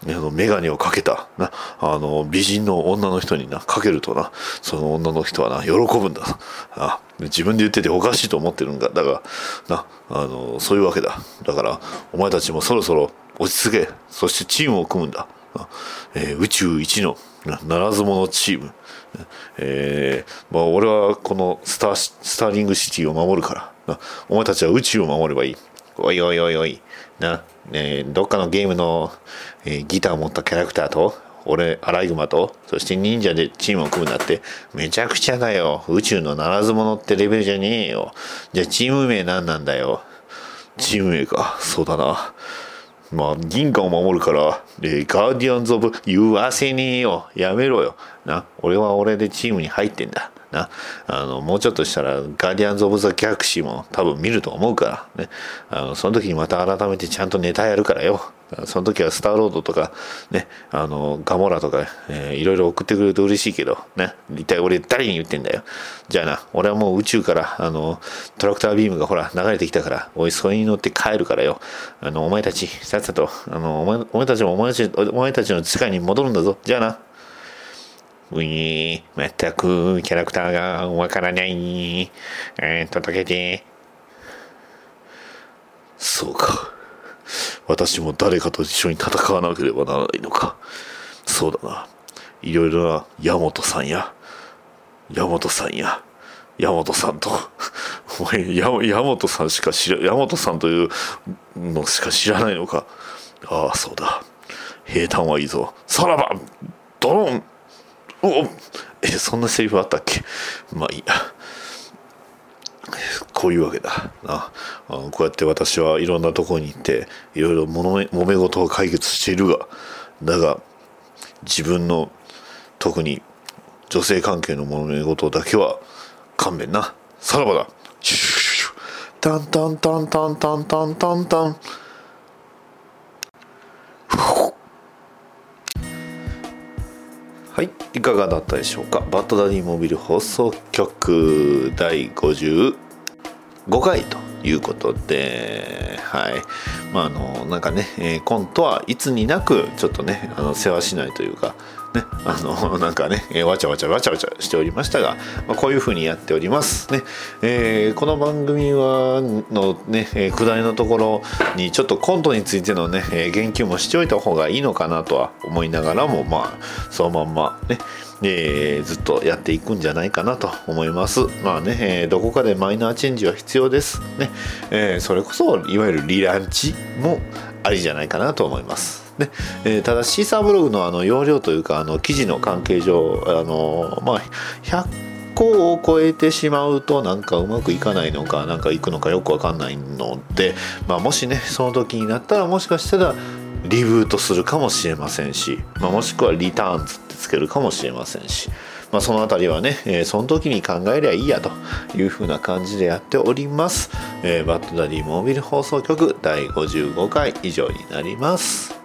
あの眼鏡をかけた。な。あの美人の女の人になかけるとな。その女の人はな喜ぶんだ。あ自分で言ってておかしいと思ってるんだ。だがなあのそういうわけだ。だからお前たちもそろそろ落ち着け。そしてチームを組むんだ、えー宇宙一のならず者チーム。えーまあ、俺はこのスタースターリングシティを守るから。お前たちは宇宙を守ればいい。おいおいおいおい。な、えーどっかのゲームの、えーギターを持ったキャラクターと俺アライグマとそして忍者でチームを組むんだってめちゃくちゃだよ宇宙のならず者ってレベルじゃねえよじゃあチーム名何なんだよチーム名かそうだなまあ、銀河を守るから、えーガーディアンズ・オブ言わせねえよ。やめろよ。な。俺は俺でチームに入ってんだ。な。あの、もうちょっとしたら、ガーディアンズ・オブ・ザ・ギャラクシーも多分見ると思うから。ね。あの、その時にまた改めてちゃんとネタやるからよ。その時はスターロードとか、ね、あの、ガモラとか、えーいろいろ送ってくれると嬉しいけど、ね。一体俺誰に言ってんだよ。じゃあな、俺はもう宇宙から、あの、トラクタービームがほら、流れてきたから、おい、それに乗って帰るからよ。あの、お前たち、さっさと、あの、お前お前たちもお前たちお前たちの世界に戻るんだぞ。じゃあな。ういー、全くキャラクターがわからない。えー、届けて。そうか。私も誰かと一緒に戦わなければならないのか。そうだな。いろいろな、ヤモトさんや、ヤモトさんや、ヤモトさんと、お前、ヤモトさんしか知ら、ヤモトさんというのしか知らないのか。ああ、そうだ。平坦はいいぞ。さらばドローンおおえ、そんなセリフあったっけ？まあいいや。こういうわけだ。な。こうやって私はいろんなとこに行っていろいろもの揉め事を解決しているがだが自分の特に女性関係の揉め事だけは勘弁な。さらばだ。シュシュシュシュタンタンタンタンタンタンタン。タンはい、いかがだったでしょうか？バッドダディモビル放送局第55回ということで、はい。まあ、あの、なんかね、えーコントはいつになく、ちょっとね、あの、世話しないというか、ね、あの、なんかね、えーわちゃわちゃわちゃわちゃしておりましたが、まあ、こういう風にやっております。ね、えーこの番組は、のね、えー、下りのところに、ちょっとコントについてのね、えー言及もしておいた方がいいのかなとは思いながらも、まあ、そのまんまね、えーずっとやっていくんじゃないかなと思います。まあね、えーどこかでマイナーチェンジは必要です。ね、えーそれこそ、いわゆるリランチもありじゃないかなと思います。ね。えーただシーサーブログのあの容量というかあの記事の関係上あのまあ100個を超えてしまうとなんかうまくいかないのかなんかいくのかよくわかんないので、まあ、もしねその時になったらもしかしたらリブートするかもしれませんし、まあ、もしくはリターンズってつけるかもしれませんし、まあ、そのあたりはね、えーその時に考えりゃいいやというふうな感じでやっております、えーバッドダディモービル放送局第55回以上になります。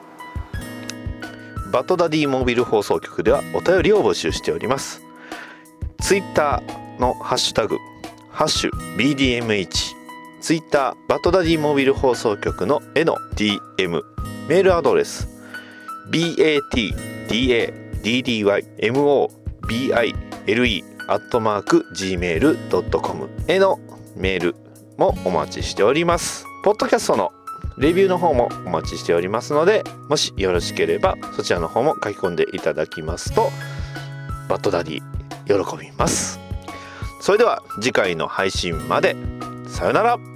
バッドダディモビル放送局ではお便りを募集しております。ツイッターのハッシュタグハッシュ BDMH ツイッターバッドダディモビル放送局の絵の DM メールアドレス BATDADDYMOBILE アットマーク Gmail.com へのメールもお待ちしております。ポッドキャストのレビューの方もお待ちしておりますのでもしよろしければそちらの方も書き込んでいただきますとバッドダディ喜びます。それでは次回の配信まで。さよなら。